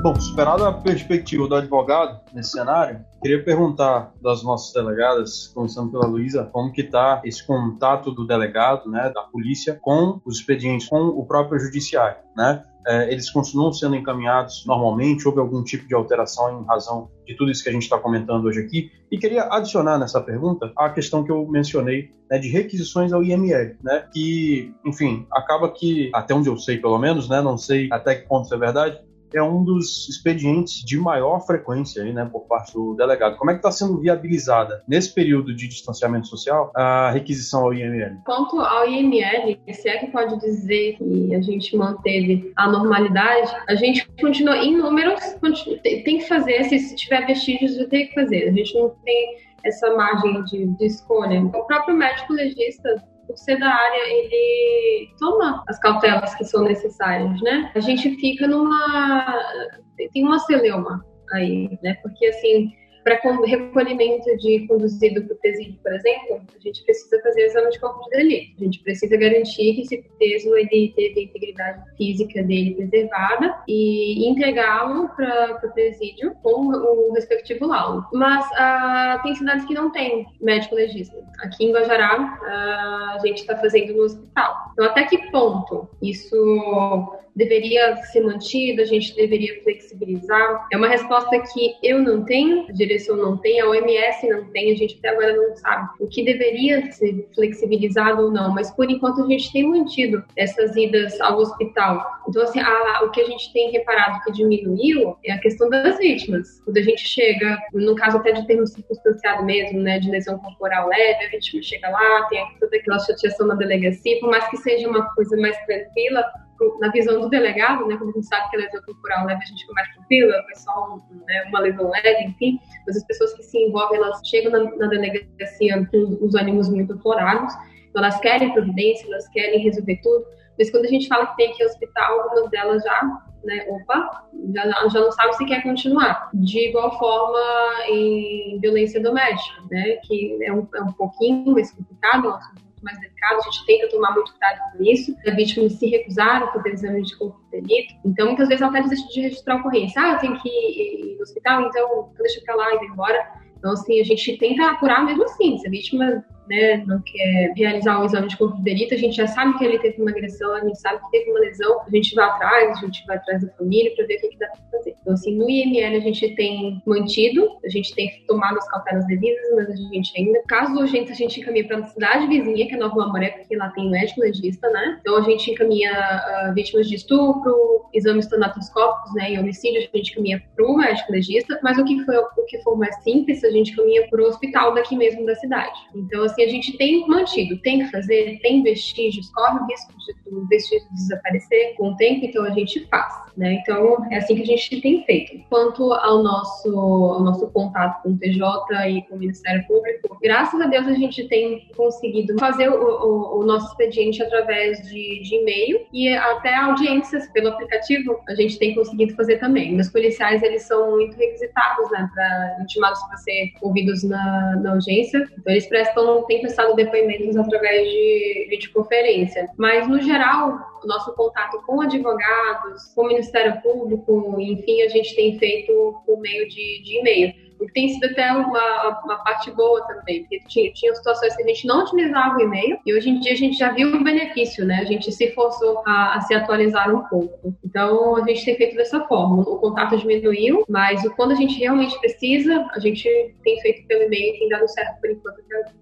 Speaker 1: Bom, superada a perspectiva do advogado nesse cenário, queria perguntar das nossas delegadas, começando pela Luísa, como que está esse contato do delegado, né, da polícia, com os expedientes, com o próprio judiciário, né? É, eles continuam sendo encaminhados normalmente? Houve algum tipo de alteração em razão de tudo isso que a gente está comentando hoje aqui? E queria adicionar nessa pergunta a questão que eu mencionei né, de requisições ao IML, né, que, enfim, acaba que, até onde eu sei pelo menos, né, não sei até que ponto isso é verdade, é um dos expedientes de maior frequência aí, né, por parte do delegado. Como é que está sendo viabilizada nesse período de distanciamento social a requisição ao IML?
Speaker 3: Quanto ao IML, se é que pode dizer que a gente manteve a normalidade, a gente continua em números, tem que fazer, se tiver vestígios, ter que fazer. A gente não tem essa margem de, de escolha. O próprio médico legista por ser da área, ele toma as cautelas que são necessárias, né? A gente fica numa. tem uma celeuma aí, né? Porque assim para recolhimento de conduzido para o presídio, por exemplo, a gente precisa fazer exame de corpo de delito. A gente precisa garantir que esse preso ele teve a integridade física dele preservada e entregá-lo para o presídio com o respectivo laudo. Mas uh, tem cidades que não tem médico legista. Aqui em Guajará, uh, a gente está fazendo no hospital. Então, até que ponto isso deveria ser mantido, a gente deveria flexibilizar? É uma resposta que eu não tenho, a direção não tem, a OMS não tem, a gente até agora não sabe o que deveria ser flexibilizado ou não, mas por enquanto a gente tem mantido essas idas ao hospital. Então, assim, a, o que a gente tem reparado que diminuiu é a questão das vítimas. Quando a gente chega, no caso até de termo circunstanciado mesmo, né, de lesão corporal leve, a vítima chega lá, tem toda aquela chateação na delegacia, por mais que seja uma coisa mais tranquila, na visão do delegado, né, quando a gente sabe que a lesão corporal leve a gente fica mais tranquila, foi só um, né, uma lesão leve, enfim, mas as pessoas que se envolvem, elas chegam na, na delegacia com os ânimos muito aflorados, Então, elas querem providência, elas querem resolver tudo, mas quando a gente fala que tem que hospital, algumas delas já né, opa, já, já não sabe se quer continuar. De igual forma em violência doméstica, né, que é um, é um pouquinho mais complicado, é um assunto muito mais delicado, a gente tenta tomar muito cuidado com isso. As vítimas se recusaram a fazer exame de corpo de delito, então muitas vezes ela até desiste de registrar a ocorrência. Ah, eu tenho que ir no hospital, então deixa pra lá e vai embora. Então, assim, a gente tenta apurar mesmo assim. Se a vítima né, não quer realizar um exame de corpo de delito, a gente já sabe que ele teve uma agressão, a gente sabe que teve uma lesão, a gente vai atrás, a gente vai atrás da família para ver o que, que dá para fazer. Então, assim, no IML a gente tem mantido, a gente tem tomado as cautelas devidas, mas a gente ainda, caso urgente, a gente encaminha para a cidade vizinha, que é Nova Mamoré, porque lá tem médico legista, né? Então, a gente encaminha uh, vítimas de estupro, exames tanatoscópicos, né, e homicídio, a gente encaminha para o médico legista, mas o que, foi, o que for mais simples, a gente encaminha para o hospital daqui mesmo da cidade. Então, assim, a gente tem mantido, tem que fazer, tem vestígios, corre o risco de o vestígio desaparecer com o tempo, então a gente faz, né? Então é assim que a gente tem feito. Quanto ao nosso, ao nosso contato com o TJ e com o Ministério Público, graças a Deus a gente tem conseguido fazer o, o, o nosso expediente através de, de e-mail e até audiências pelo aplicativo a gente tem conseguido fazer também. Os policiais eles são muito requisitados, né, para intimados para ser ouvidos na, na audiência, então eles prestam, tem prestado depoimentos através de videoconferência. Mas, no geral, o nosso contato com advogados, com o Ministério Público, enfim, a gente tem feito por meio de, de e-mail. Que tem sido até uma, uma parte boa também, porque tinha, tinha situações que a gente não utilizava o e-mail e hoje em dia a gente já viu o benefício, né? A gente se forçou a, a se atualizar um pouco. Então a gente tem feito dessa forma. O contato diminuiu, mas quando a gente realmente precisa, a gente tem feito pelo e-mail e tem dado certo por enquanto até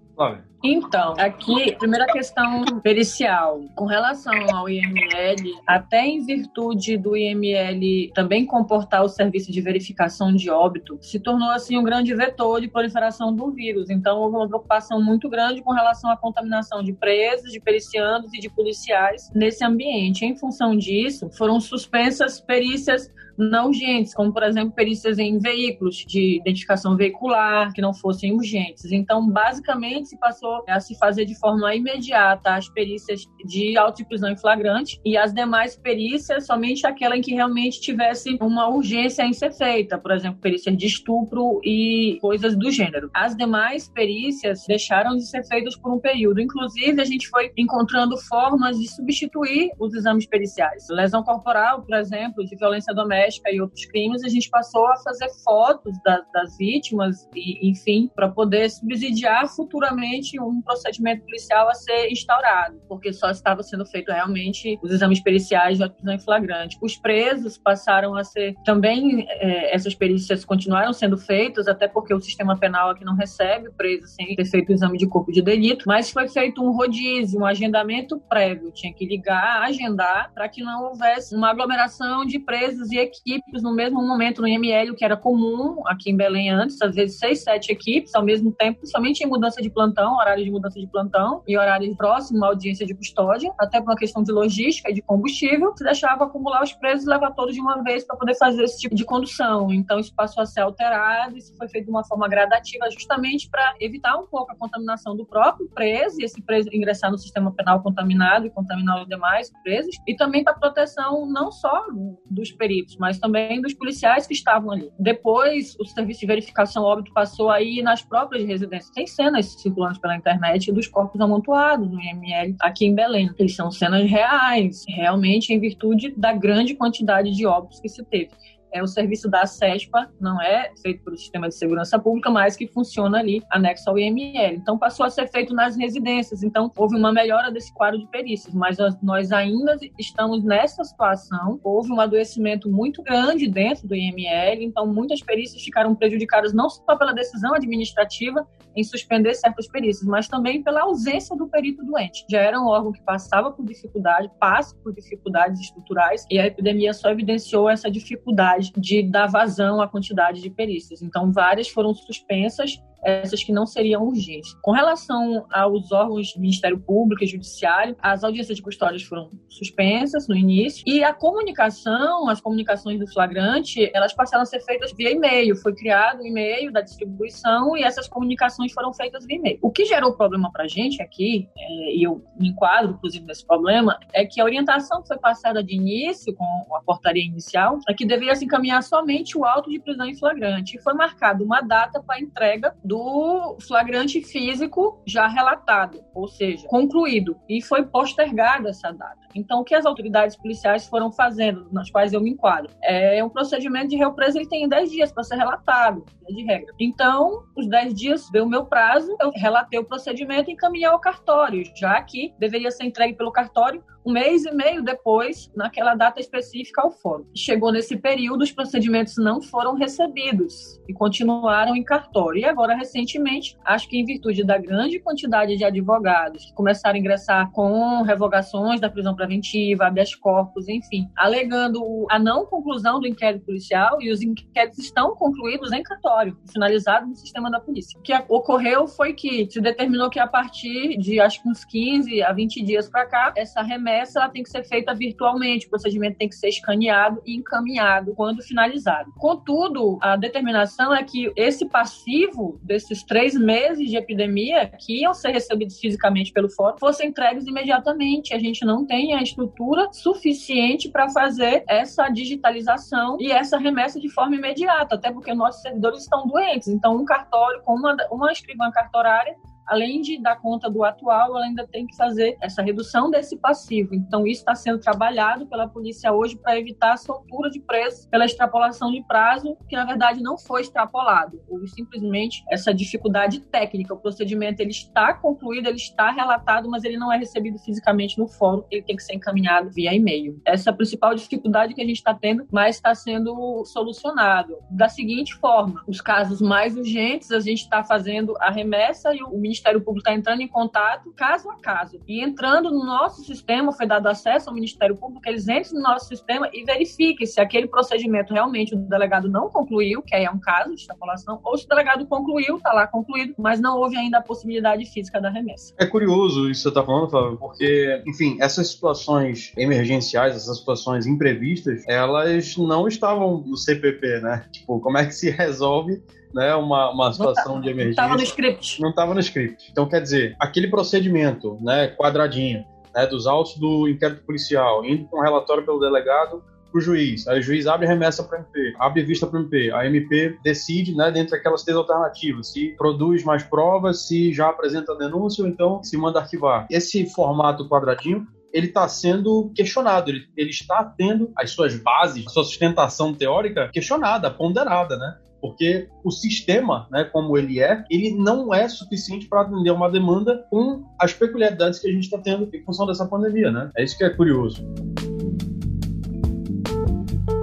Speaker 2: Então, aqui, primeira questão pericial. Com relação ao IML, até em virtude do IML também comportar o serviço de verificação de óbito, se tornou assim um grande vetor de proliferação do vírus. Então, houve uma preocupação muito grande com relação à contaminação de presos, de pericianos e de policiais nesse ambiente. Em função disso, foram suspensas perícias não urgentes, como, por exemplo, perícias em veículos de identificação veicular, que não fossem urgentes. Então, basicamente, se passou a se fazer de forma imediata as perícias de auto prisão em flagrante e as demais perícias somente aquela em que realmente tivesse uma urgência em ser feita, por exemplo, perícias de estupro e coisas do gênero. As demais perícias deixaram de ser feitas por um período. Inclusive, a gente foi encontrando formas de substituir os exames periciais. Lesão corporal, por exemplo, de violência doméstica doméstica e outros crimes, a gente passou a fazer fotos da, das vítimas e, enfim, para poder subsidiar futuramente um procedimento policial a ser instaurado, porque só estava sendo feito realmente os exames periciais de prisão em flagrante. Os presos passaram a ser também é, essas perícias continuaram sendo feitas, até porque o sistema penal aqui não recebe preso sem ter feito o exame de corpo de delito, mas foi feito um rodízio, um agendamento prévio, tinha que ligar, agendar, para que não houvesse uma aglomeração de presos e equipes equipes no mesmo momento no IML, o que era comum aqui em Belém antes, às vezes seis, sete equipes ao mesmo tempo, somente em mudança de plantão, horário de mudança de plantão e horário próximo à audiência de custódia, até por uma questão de logística e de combustível, se deixava acumular os presos e levar todos de uma vez para poder fazer esse tipo de condução. Então isso passou a ser alterado, isso foi feito de uma forma gradativa, justamente para evitar um pouco a contaminação do próprio preso e esse preso ingressar no sistema penal contaminado e contaminar os demais presos, e também para proteção não só dos peritos, mas também dos policiais que estavam ali. Depois, o serviço de verificação óbito passou aí nas próprias residências. Tem cenas circulando pela internet dos corpos amontoados no IML aqui em Belém. Eles são cenas reais, realmente em virtude da grande quantidade de óbitos que se teve é o serviço da SESPA, não é feito pelo Sistema de Segurança Pública, mas que funciona ali anexo ao IML. Então passou a ser feito nas residências. Então houve uma melhora desse quadro de perícias, mas nós ainda estamos nessa situação. Houve um adoecimento muito grande dentro do IML, então muitas perícias ficaram prejudicadas não só pela decisão administrativa em suspender certas perícias, mas também pela ausência do perito doente. Já era um órgão que passava por dificuldade, passa por dificuldades estruturais, e a epidemia só evidenciou essa dificuldade de dar vazão à quantidade de perícias. Então, várias foram suspensas essas que não seriam urgentes. Com relação aos órgãos do Ministério Público e Judiciário, as audiências de custódia foram suspensas no início e a comunicação, as comunicações do flagrante, elas passaram a ser feitas via e-mail. Foi criado o e-mail da distribuição e essas comunicações foram feitas via e-mail. O que gerou problema para a gente aqui, é, e eu me enquadro, inclusive, nesse problema, é que a orientação que foi passada de início, com a portaria inicial, é que deveria se encaminhar somente o auto de prisão em flagrante. E foi marcada uma data para entrega do flagrante físico já relatado, ou seja, concluído. E foi postergada essa data. Então, o que as autoridades policiais foram fazendo, nas quais eu me enquadro, é um procedimento de réu preso, ele tem 10 dias para ser relatado, de regra. Então, os 10 dias deu o meu prazo, eu relatei o procedimento e encaminhei ao cartório, já que deveria ser entregue pelo cartório um mês e meio depois, naquela data específica ao fórum. Chegou nesse período, os procedimentos não foram recebidos e continuaram em cartório. E agora, recentemente, acho que em virtude da grande quantidade de advogados que começaram a ingressar com revogações da prisão preventiva, habeas corpus, enfim, alegando a não conclusão do inquérito policial e os inquéritos estão concluídos em cartório, finalizados no sistema da polícia. O que ocorreu foi que se determinou que a partir de acho que uns 15 a 20 dias para cá, essa remessa tem que ser feita virtualmente, o procedimento tem que ser escaneado e encaminhado quando finalizado. Contudo, a determinação é que esse passivo desses três meses de epidemia que iam ser recebidos fisicamente pelo fórum fossem entregues imediatamente. A gente não tem a estrutura suficiente para fazer essa digitalização e essa remessa de forma imediata, até porque nossos servidores estão doentes. Então, um cartório com uma, uma escrivã cartorária além de dar conta do atual, ela ainda tem que fazer essa redução desse passivo. Então, isso está sendo trabalhado pela polícia hoje para evitar a soltura de preço pela extrapolação de prazo, que na verdade não foi extrapolado. Houve simplesmente essa dificuldade técnica. O procedimento ele está concluído, ele está relatado, mas ele não é recebido fisicamente no fórum, ele tem que ser encaminhado via e-mail. Essa é a principal dificuldade que a gente está tendo, mas está sendo solucionado. Da seguinte forma, os casos mais urgentes, a gente está fazendo a remessa e o Ministério Ministério Público está entrando em contato caso a caso. E entrando no nosso sistema, foi dado acesso ao Ministério Público, eles entrem no nosso sistema e verifiquem se aquele procedimento realmente o delegado não concluiu, que aí é um caso de extrapolação, ou se o delegado concluiu, está lá concluído, mas não houve ainda a possibilidade física da remessa.
Speaker 1: É curioso isso que você está falando, Flávio, porque, enfim, essas situações emergenciais, essas situações imprevistas, elas não estavam no CPP, né? Tipo, como é que se resolve né, uma, uma situação tá, de emergência.
Speaker 2: Não estava no script.
Speaker 1: Não estava no script. Então, quer dizer, aquele procedimento, né, quadradinho, né, dos autos do inquérito policial, indo com um relatório pelo delegado para o juiz. Aí o juiz abre a remessa para o MP, abre vista para o MP. A MP decide, né, dentre aquelas três alternativas, se produz mais provas, se já apresenta denúncia ou então se manda arquivar. Esse formato quadradinho ele está sendo questionado, ele, ele está tendo as suas bases, a sua sustentação teórica questionada, ponderada, né? Porque o sistema, né, como ele é, ele não é suficiente para atender uma demanda com as peculiaridades que a gente está tendo em função dessa pandemia, né? É isso que é curioso.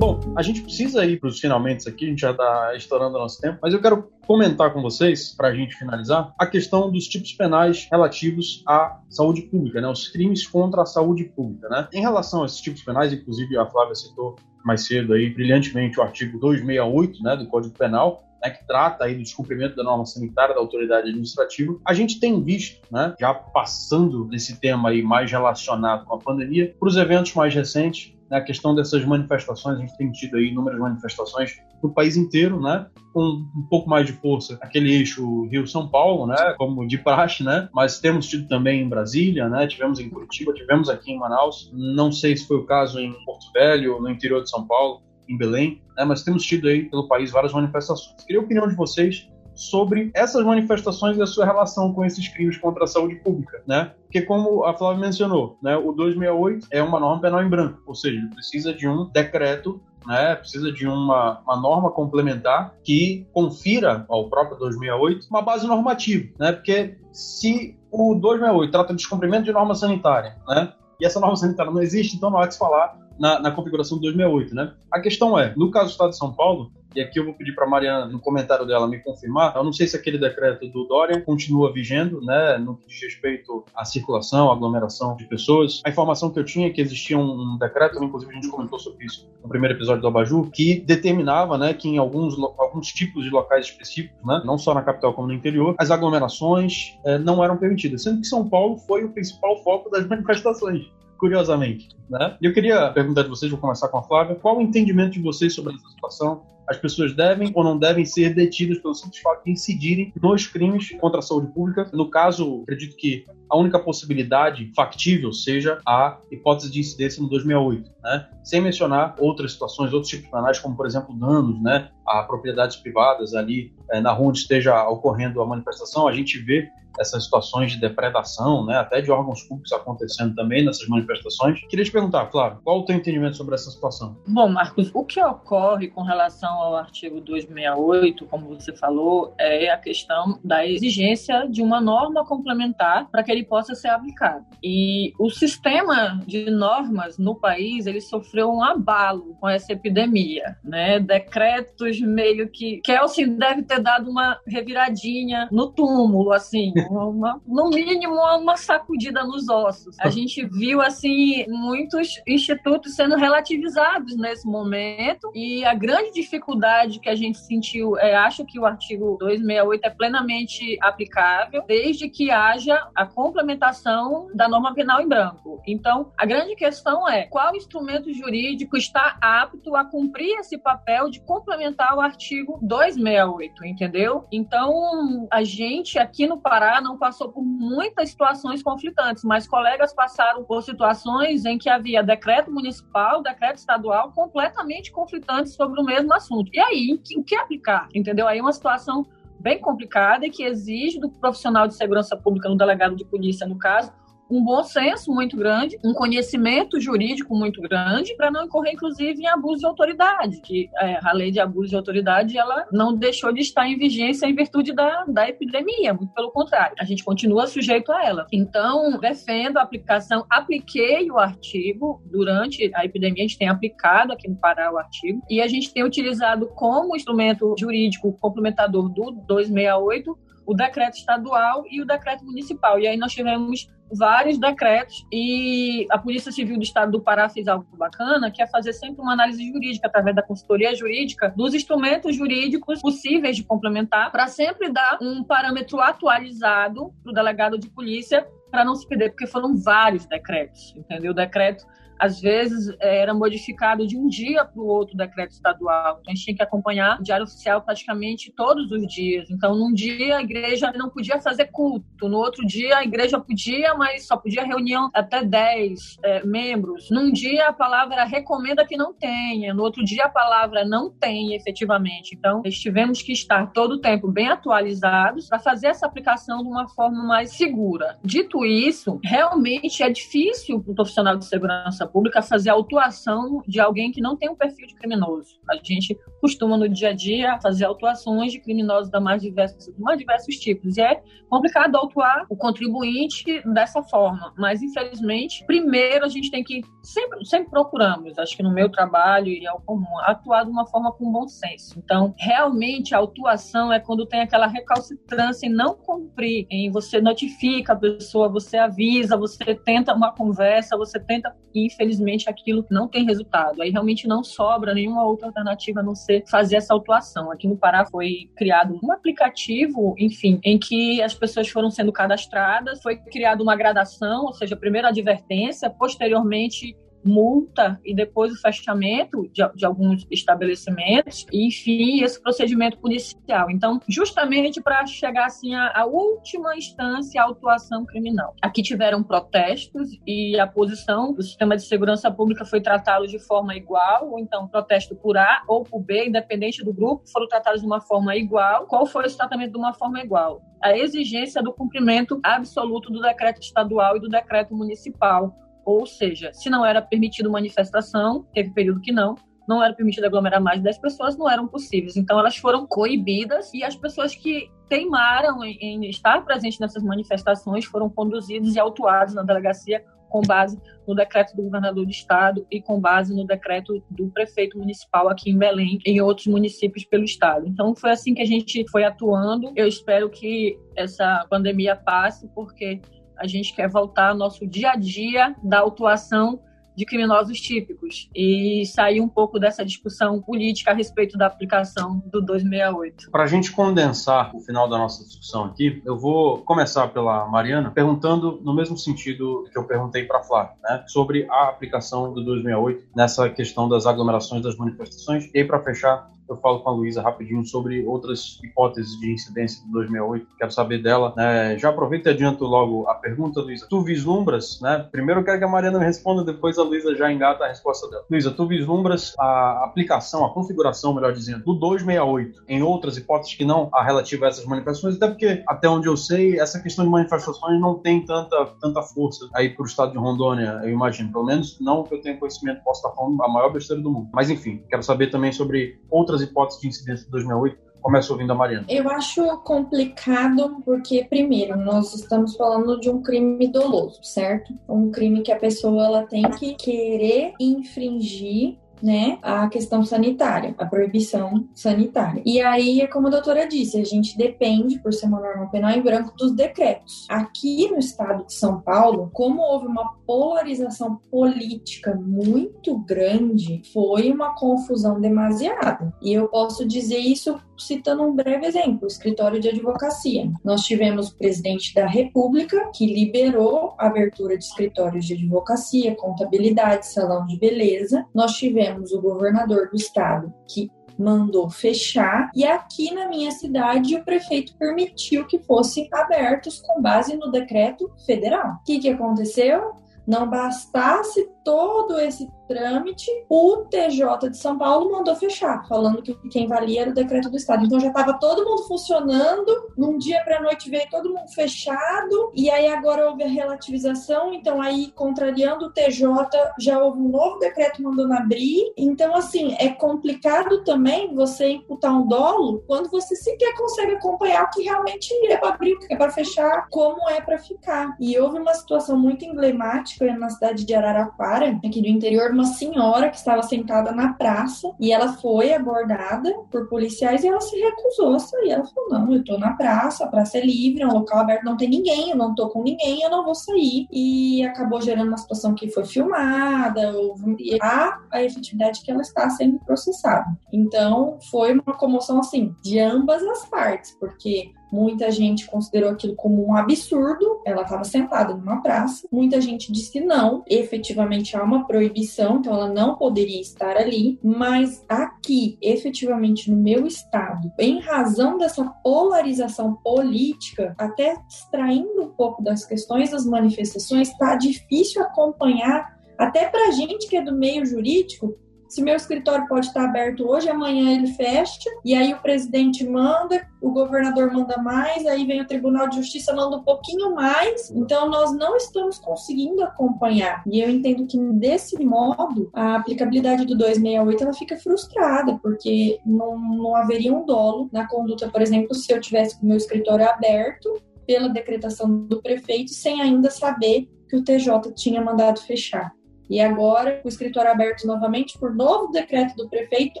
Speaker 1: Bom, a gente precisa ir para os finalmente aqui, a gente já está estourando o nosso tempo, mas eu quero comentar com vocês, para a gente finalizar, a questão dos tipos penais relativos à saúde pública, né? Os crimes contra a saúde pública, né? Em relação a esses tipos penais, inclusive a Flávia citou mais cedo aí brilhantemente o artigo 268, né, do Código Penal, né, que trata aí do descumprimento da norma sanitária da autoridade administrativa, a gente tem visto, né, já passando desse tema aí mais relacionado com a pandemia, para os eventos mais recentes, a questão dessas manifestações, a gente tem tido aí inúmeras manifestações no país inteiro, né, com um pouco mais de força aquele eixo Rio-São Paulo, né, como de praxe, né, mas temos tido também em Brasília, né, tivemos em Curitiba, tivemos aqui em Manaus, não sei se foi o caso em Porto Velho, no interior de São Paulo, em Belém, né, mas temos tido aí pelo país várias manifestações. Queria a opinião de vocês sobre essas manifestações e a sua relação com esses crimes contra a saúde pública, né? Porque como a Flávia mencionou, né, o 268 é uma norma penal em branco, ou seja, precisa de um decreto né, precisa de uma, uma, norma complementar que confira ao próprio 268 uma base normativa, né, porque se o 268 trata de descumprimento de norma sanitária, né, e essa norma sanitária não existe, então não há que se falar na, na configuração de 2008, né? A questão é, no caso do Estado de São Paulo, e aqui eu vou pedir para Mariana, no comentário dela, me confirmar. Eu não sei se aquele decreto do Dória continua vigendo, né, no que diz respeito à circulação, à aglomeração de pessoas. A informação que eu tinha é que existia um, decreto, inclusive a gente comentou sobre isso no primeiro episódio do Abaju, que determinava, né, que em alguns, alguns tipos de locais específicos, né, não só na capital como no interior, as aglomerações eh, não eram permitidas, sendo que São Paulo foi o principal foco das manifestações curiosamente. Né? Eu queria perguntar de vocês, vou começar com a Flávia, qual o entendimento de vocês sobre essa situação? As pessoas devem ou não devem ser detidas pelo simples fato de incidirem nos crimes contra a saúde pública? No caso, acredito que a única possibilidade factível seja a hipótese de incidência no 2008, né? sem mencionar outras situações, outros tipos penais, como, por exemplo, danos né, a propriedades privadas ali é, na rua onde esteja ocorrendo a manifestação. A gente vê essas situações de depredação, né, até de órgãos públicos acontecendo também nessas manifestações. Queria te perguntar, Flávio, qual o teu entendimento sobre essa situação?
Speaker 2: Bom, Marcos, o que ocorre com relação ao artigo 268, como você falou, é a questão da exigência de uma norma complementar para que ele possa ser aplicado. E o sistema de normas no país, ele sofreu um abalo com essa epidemia, né? Decretos meio que Kelsey deve ter dado uma reviradinha no túmulo, assim, uma, no mínimo uma sacudida nos ossos. A gente viu assim muitos institutos sendo relativizados nesse momento e a grande dificuldade que a gente sentiu é acho que o artigo 268 é plenamente aplicável desde que haja a complementação da norma penal em branco. Então, a grande questão é qual instrumento jurídico está apto a cumprir esse papel de complementar o artigo 268, entendeu? Então, a gente aqui no Pará não passou por muitas situações conflitantes, mas colegas passaram por situações em que havia decreto municipal, decreto estadual completamente conflitantes sobre o mesmo assunto. E aí, o que aplicar? Entendeu? Aí é uma situação bem complicada e que exige do profissional de segurança pública, no delegado de polícia, no caso, um bom senso muito grande, um conhecimento jurídico muito grande, para não incorrer, inclusive, em abuso de autoridade, que é, a lei de abuso de autoridade ela não deixou de estar em vigência em virtude da, da epidemia, muito pelo contrário, a gente continua sujeito a ela. Então, defendo a aplicação, apliquei o artigo durante a epidemia, a gente tem aplicado aqui no Pará o artigo, e a gente tem utilizado como instrumento jurídico complementador do 268 o decreto estadual e o decreto municipal. E aí nós tivemos vários decretos e a Polícia Civil do Estado do Pará fez algo bacana, que é fazer sempre uma análise jurídica através da consultoria jurídica dos instrumentos jurídicos possíveis de complementar para sempre dar um parâmetro atualizado para o delegado de polícia para não se perder, porque foram vários decretos, entendeu? O decreto às vezes era modificado de um dia para o outro decreto estadual. Então a gente tinha que acompanhar o diário oficial praticamente todos os dias. Então, num dia a igreja não podia fazer culto, no outro dia a igreja podia, mas só podia reunião até 10 é, membros. Num dia a palavra recomenda que não tenha, no outro dia a palavra não tem efetivamente. Então, nós tivemos que estar todo o tempo bem atualizados para fazer essa aplicação de uma forma mais segura. Dito isso, realmente é difícil para o profissional de segurança pública fazer a autuação de alguém que não tem um perfil de criminoso. A gente costuma no dia a dia fazer autuações de criminosos da mais diversos, mais diversos tipos. E é complicado autuar o contribuinte dessa forma. Mas, infelizmente, primeiro a gente tem que, sempre, sempre procuramos, acho que no meu trabalho e ao comum, atuar de uma forma com bom senso. Então, realmente, a autuação é quando tem aquela recalcitrância em não cumprir, em você notifica a pessoa, você avisa, você tenta uma conversa, você tenta, e infelizmente aquilo não tem resultado. Aí realmente não sobra nenhuma outra alternativa a não ser fazer essa autuação. Aqui no Pará foi criado um aplicativo, enfim, em que as pessoas foram sendo cadastradas, foi criada uma gradação, ou seja, primeiro advertência, posteriormente multa e depois o fechamento de, de, alguns estabelecimentos e, enfim, esse procedimento policial. Então, justamente para chegar assim à, à, última instância, a autuação criminal. Aqui tiveram protestos e a posição do sistema de segurança pública foi tratado de forma igual, ou então protesto por A ou por B, independente do grupo, foram tratados de uma forma igual. Qual foi esse tratamento de uma forma igual? A exigência do cumprimento absoluto do decreto estadual e do decreto municipal ou seja, se não era permitido manifestação, teve período que não, não era permitido aglomerar mais de 10 pessoas, não eram possíveis. Então elas foram coibidas e as pessoas que teimaram em, estar presentes nessas manifestações foram conduzidas e autuadas na delegacia com base no decreto do governador do estado e com base no decreto do prefeito municipal aqui em Belém, em outros municípios pelo estado. Então foi assim que a gente foi atuando. Eu espero que essa pandemia passe, porque a gente quer voltar ao nosso dia a dia da autuação de criminosos típicos e sair um pouco dessa discussão política a respeito da aplicação do 268.
Speaker 1: Para a gente condensar o final da nossa discussão aqui, eu vou começar pela Mariana perguntando no mesmo sentido que eu perguntei para a Flávia, né, sobre a aplicação do 268 nessa questão das aglomerações das manifestações. E para fechar, eu falo com a Luísa rapidinho sobre outras hipóteses de incidência do 2008. Quero saber dela. Né? Já aproveito e adianto logo a pergunta, Luísa. Tu vislumbras, né? Primeiro eu quero que a Mariana me responda, depois a Luísa já engata a resposta dela. Luísa, tu vislumbras a aplicação, a configuração, melhor dizendo, do 268 em outras hipóteses que não a relativa a essas manifestações, até porque, até onde eu sei, essa questão de manifestações não tem tanta, tanta força aí para o estado de Rondônia, eu imagino. Pelo menos não que eu tenha conhecimento, posso estar falando a maior besteira do mundo. Mas enfim, quero saber também sobre outras hipóteses de incidência de 2008? Começa ouvindo a Mariana.
Speaker 4: Eu acho complicado porque, primeiro, nós estamos falando de um crime doloso, certo? Um crime que a pessoa ela tem que querer infringir né, a questão sanitária, a proibição sanitária. E aí é como a doutora disse, a gente depende, por ser uma norma penal em branco, dos decretos. Aqui no estado de São Paulo, como houve uma polarização política muito grande, foi uma confusão demasiada. E eu posso dizer isso citando um breve exemplo, o escritório de advocacia. Nós tivemos o presidente da República que liberou a abertura de escritórios de advocacia, contabilidade, salão de beleza. Nós tivemos o governador do estado que mandou fechar e aqui na minha cidade o prefeito permitiu que fossem abertos com base no decreto federal. O que, que aconteceu? Não bastasse todo esse trâmite, o TJ de São Paulo mandou fechar, falando que quem valia era o decreto do Estado. Então já estava todo mundo funcionando, num dia para noite veio todo mundo fechado, e aí agora houve a relativização, então aí contrariando o TJ, já houve um novo decreto mandando abrir. Então, assim, é complicado também você imputar um dolo quando você sequer consegue acompanhar o que realmente é para abrir, o que é para fechar, como é para ficar. E houve uma situação muito emblemática na cidade de Araraquara, aqui do interior, uma senhora que estava sentada na praça e ela foi abordada por policiais e ela se recusou a sair. Ela falou: Não, eu tô na praça, a praça é livre, é um local aberto, não tem ninguém, eu não tô com ninguém, eu não vou sair. E acabou gerando uma situação que foi filmada, houve há a efetividade que ela está sendo processada. Então, foi uma comoção assim, de ambas as partes, porque Muita gente considerou aquilo como um absurdo. Ela estava sentada numa praça. Muita gente disse não, efetivamente há uma proibição, então ela não poderia estar ali. Mas aqui, efetivamente no meu estado, em razão dessa polarização política, até extraindo um pouco das questões das manifestações, está difícil acompanhar. Até para gente que é do meio jurídico, se meu escritório pode estar aberto hoje, amanhã ele fecha, e aí o presidente manda, o governador manda mais, aí vem o Tribunal de Justiça manda um pouquinho mais. Então nós não estamos conseguindo acompanhar. E eu entendo que desse modo a aplicabilidade do 268 ela fica frustrada, porque não, não haveria um dolo na conduta, por exemplo, se eu tivesse o meu escritório aberto pela decretação do prefeito sem ainda saber que o TJ tinha mandado fechar. E agora, o escritório aberto novamente por novo decreto do prefeito,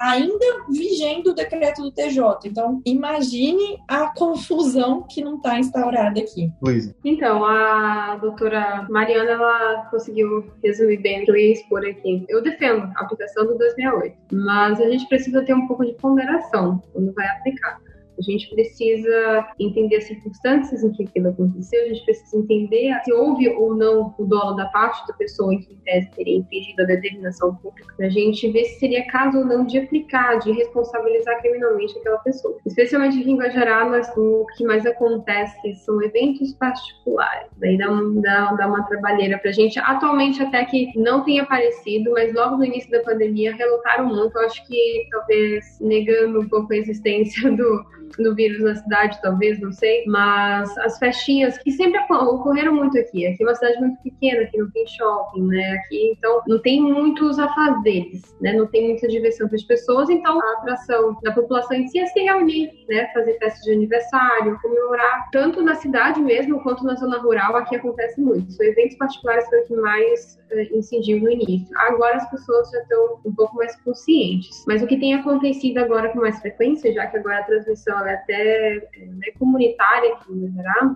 Speaker 4: ainda vigendo o decreto do TJ. Então, imagine a confusão que não está instaurada aqui.
Speaker 1: Luísa.
Speaker 3: Então, a doutora Mariana, ela conseguiu resumir bem o que eu ia expor aqui. Eu defendo a aplicação do 268, mas a gente precisa ter um pouco de ponderação quando vai aplicar. A gente precisa entender as circunstâncias em que aquilo aconteceu, a gente precisa entender se houve ou não o dolo da parte da pessoa em que, em tese, teria infringido a determinação pública, a gente ver se seria caso ou não de aplicar, de responsabilizar criminalmente aquela pessoa. Especialmente em Guajará, mas o que mais acontece são eventos particulares. Daí dá, dá, dá uma trabalheira pra gente. Atualmente, até que não tem aparecido, mas logo no início da pandemia relotaram muito. Eu acho que talvez negando um pouco a existência do do vírus na cidade, talvez, não sei, mas as festinhas que sempre ocorreram muito aqui. Aqui é uma cidade muito pequena, aqui não tem shopping, né? Aqui, então, não tem muitos afazeres, né? Não tem muita diversão para as pessoas, então a atração da população em si é se reunir, né? Fazer festa de aniversário, comemorar, tanto na cidade mesmo quanto na zona rural, aqui acontece muito. São eventos particulares foi o que mais uh, incidiu no início. Agora as pessoas já estão um pouco mais conscientes. Mas o que tem acontecido agora com mais frequência, já que agora a transmissão é até é, comunitária aqui no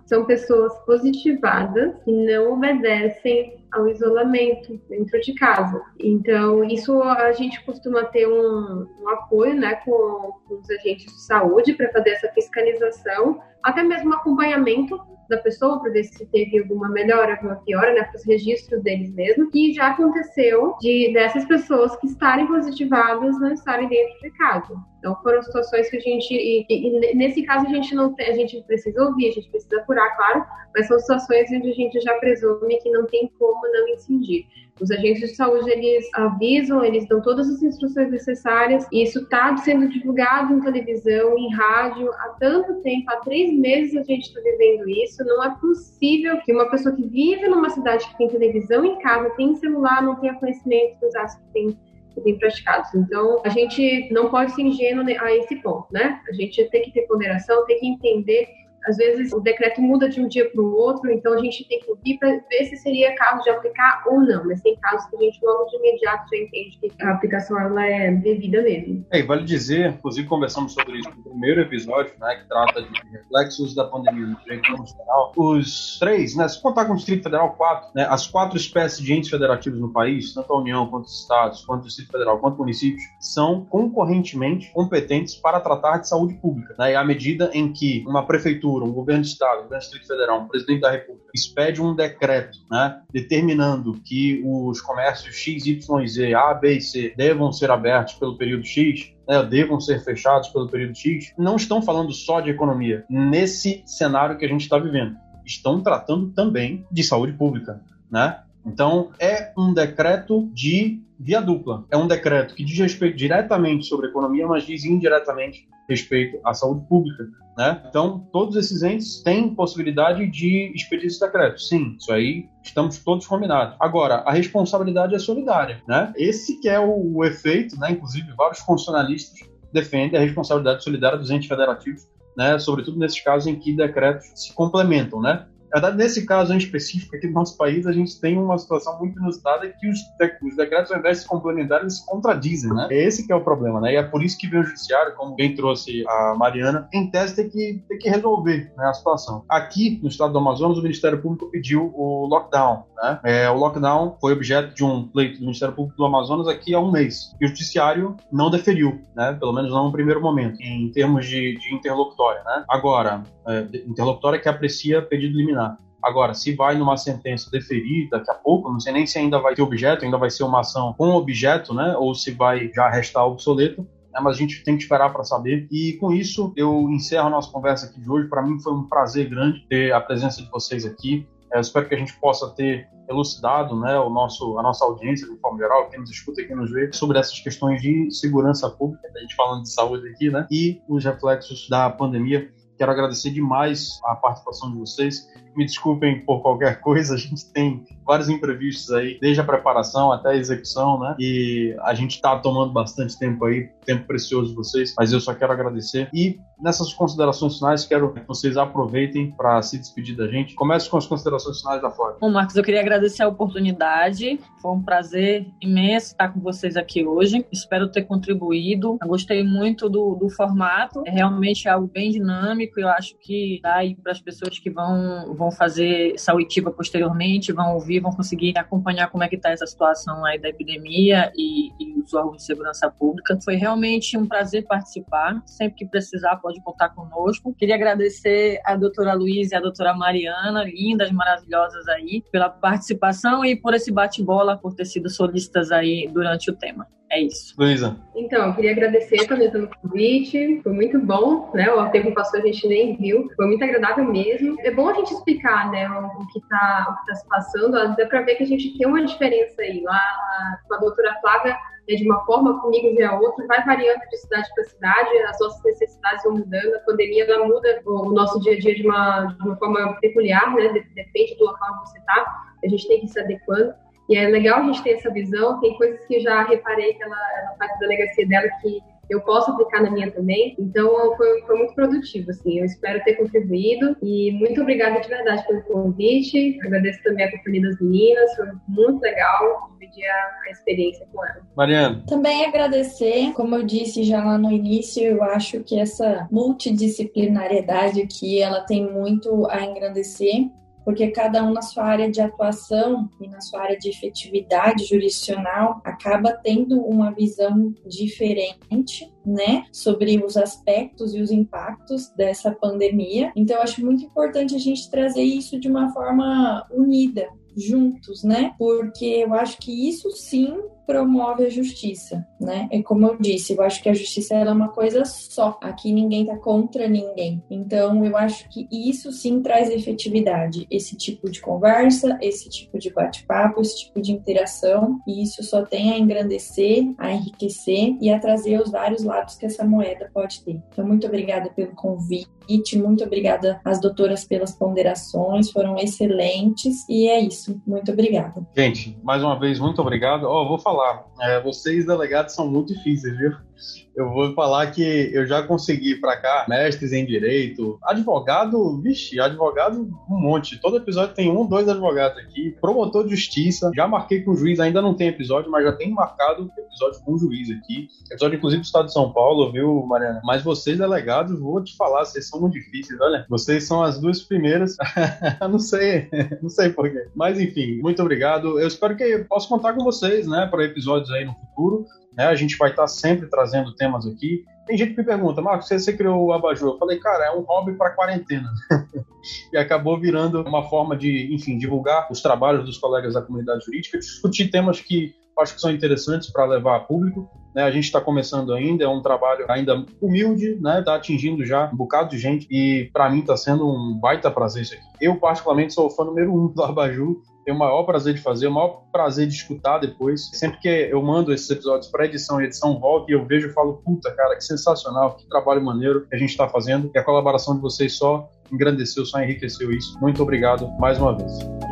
Speaker 3: são pessoas positivadas que não obedecem ao isolamento dentro de casa. Então, isso a gente costuma ter um, um apoio né, com, com os agentes de saúde para fazer essa fiscalização, até mesmo acompanhamento da pessoa para ver se teve alguma melhora, alguma piora, né, para os registros deles mesmo. E já aconteceu de dessas pessoas que estarem positivadas não estarem dentro de casa. Então foram situações que a gente e, e, nesse caso a gente não a gente precisa ouvir, a gente precisa apurar, claro, mas são situações onde a gente já presume que não tem como não incidir. Os agentes de saúde, eles avisam, eles dão todas as instruções necessárias, e isso está sendo divulgado em televisão, em rádio, há tanto tempo, há três meses a gente está vivendo isso, não é possível que uma pessoa que vive numa cidade que tem televisão em casa, tem celular, não tenha conhecimento dos atos que tem que praticados. Então, a gente não pode ser ingênuo a esse ponto, né? A gente tem que ter ponderação, tem que entender às vezes o decreto muda de um dia para o outro, então a gente tem que ouvir para ver se seria caso de aplicar ou não. Mas tem casos que a gente logo de imediato já entende que a aplicação ela é devida mesmo.
Speaker 1: É, e vale dizer, inclusive conversamos sobre isso no primeiro episódio, né, que trata de reflexos da pandemia no direito nacional. Os três, né, se contar com o Distrito Federal, quatro, né, as quatro espécies de entes federativos no país, tanto a União quanto os estados, quanto o Distrito Federal, quanto municípios, são concorrentemente competentes para tratar de saúde pública. Né, e à medida em que uma prefeitura prefeitura, um governo de estado, um governo Distrito Federal, um presidente da República, expede um decreto, né, determinando que os comércios X, Y, Z, A, B e C devam ser abertos pelo período X, né, devam ser fechados pelo período X, não estão falando só de economia nesse cenário que a gente está vivendo. Estão tratando também de saúde pública, né? Então, é um decreto de via dupla. É um decreto que diz respeito diretamente sobre economia, mas diz indiretamente respeito à saúde pública. Né? Então, todos esses entes têm possibilidade de expedir esse decreto. Sim, isso aí estamos todos combinados. Agora, a responsabilidade é solidária. Né? Esse que é o, o efeito, né? inclusive vários constitucionalistas defendem a responsabilidade solidária dos entes federativos, né? sobretudo nesses casos em que decretos se complementam. Né? Verdade, nesse caso em específico, aqui no nosso país, a gente tem uma situação muito inusitada que os, os decretos, ao invés de se eles contradizem, né? É esse que é o problema, né? E é por isso que vem o judiciário, como bem trouxe a Mariana, em tese tem que, tem que resolver né, a situação. Aqui, no estado do Amazonas, o Ministério Público pediu o lockdown, né? É, o lockdown foi objeto de um pleito do Ministério Público do Amazonas aqui há um mês. E o judiciário não deferiu, né? Pelo menos não no primeiro momento, em termos de, de interlocutória, né? Agora, é, interlocutória que aprecia pedido liminar. Agora, se vai numa sentença deferir daqui a pouco, não sei nem se ainda vai ter objeto, ainda vai ser uma ação com objeto, né? Ou se vai já restar obsoleto. Né, mas a gente tem que esperar para saber. E com isso, eu encerro a nossa conversa aqui de hoje. Para mim foi um prazer grande ter a presença de vocês aqui. Eu espero que a gente possa ter elucidado né, o nosso, a nossa audiência, de forma geral, quem nos escuta e quem nos vê, sobre essas questões de segurança pública, a gente falando de saúde aqui, né, e os reflexos da pandemia. Quero agradecer demais a participação de vocês. Me desculpem por qualquer coisa, a gente tem vários imprevistos aí, desde a preparação até a execução, né? E a gente está tomando bastante tempo aí, tempo precioso de vocês, mas eu só quero agradecer. E nessas considerações finais, quero que vocês aproveitem para se despedir da gente. Comece com as considerações finais da Flávia.
Speaker 2: Bom, Marcos, eu queria agradecer a oportunidade. Foi um prazer imenso estar com vocês aqui hoje. Espero ter contribuído. Eu gostei muito do, do formato. É realmente algo bem dinâmico. Eu acho que dá aí para as pessoas que vão, vão fazer sauitiva posteriormente, vão ouvir, vão conseguir acompanhar como é que está essa situação aí da epidemia e, e os órgãos de segurança pública. Foi realmente um prazer participar. Sempre que precisar, pode contar conosco. Queria agradecer a doutora Luísa e a doutora Mariana, lindas, maravilhosas aí, pela participação e por esse bate-bola, por ter sido solistas aí durante o tema. É isso.
Speaker 1: Luísa.
Speaker 3: Então, eu queria agradecer também pelo convite. Foi muito bom, né? O tempo passou, a gente nem viu. Foi muito agradável mesmo. É bom a gente explicar, né, o que está tá se passando. Dá para ver que a gente tem uma diferença aí. Lá com a doutora Flávia, né, de uma forma, comigo a outra, vai variando de cidade para cidade, as nossas necessidades vão mudando, a pandemia ela muda o nosso dia a dia de uma, de uma forma peculiar, né, depende do local onde você está, a gente tem que se adequando. E é legal a gente ter essa visão. Tem coisas que já reparei que ela, ela faz da delegacia dela que eu posso aplicar na minha também. Então, foi, foi muito produtivo, assim. Eu espero ter contribuído e muito obrigada de verdade pelo convite. Agradeço também a companhia das meninas, foi muito legal dividir a, a experiência com ela.
Speaker 1: Mariana.
Speaker 4: Também agradecer, como eu disse já lá no início, eu acho que essa multidisciplinariedade aqui, ela tem muito a engrandecer porque cada um na sua área de atuação e na sua área de efetividade jurisdicional acaba tendo uma visão diferente, né, sobre os aspectos e os impactos dessa pandemia. Então, eu acho muito importante a gente trazer isso de uma forma unida, juntos, né? Porque eu acho que isso sim promove a justiça, né? É como eu disse, eu acho que a justiça é uma coisa só. Aqui ninguém tá contra ninguém. Então eu acho que isso sim traz efetividade, esse tipo de conversa, esse tipo de bate-papo, esse tipo de interação, e isso só tem a engrandecer, a enriquecer e a trazer os vários lados que essa moeda pode ter. Então muito obrigada pelo convite, muito obrigada às doutoras pelas ponderações, foram excelentes e é isso. Muito obrigada.
Speaker 1: Gente, mais uma vez muito obrigado. Ó, oh, vou falar falar. É, vocês, delegados, são muito difíceis, viu? Eu vou falar que eu já consegui para cá mestres em direito, advogado, vixe, advogado um monte. Todo episódio tem um, dois advogados aqui, promotor de justiça, já marquei com o juiz, ainda não tem episódio, mas já tem marcado episódio com o juiz aqui. Episódio, inclusive, do Estado de São Paulo, viu, Mariana? Mas vocês, delegados, vou te falar, vocês são muito difíceis, olha. Vocês são as duas primeiras. não sei, não sei porquê. Mas, enfim, muito obrigado. Eu espero que possa contar com vocês, né, para episódios aí no futuro. Né? A gente vai estar sempre trazendo temas aqui. Tem gente que me pergunta, Marcos, você, você criou o Abajur? Eu falei, cara, é um hobby para quarentena. e acabou virando uma forma de, enfim, divulgar os trabalhos dos colegas da comunidade jurídica, discutir temas que acho que são interessantes para levar a público. Né? A gente está começando ainda, é um trabalho ainda humilde, né? Está atingindo já um bocado de gente e para mim está sendo um baita prazer isso aqui. Eu particularmente sou o fã número um do Abajur tenho o maior prazer de fazer, o maior prazer de escutar depois. Sempre que eu mando esses episódios para edição e edição volta e eu vejo e falo, puta, cara, que sensacional, que trabalho maneiro que a gente está fazendo. E a colaboração de vocês só engrandeceu, só enriqueceu isso. Muito obrigado mais uma vez.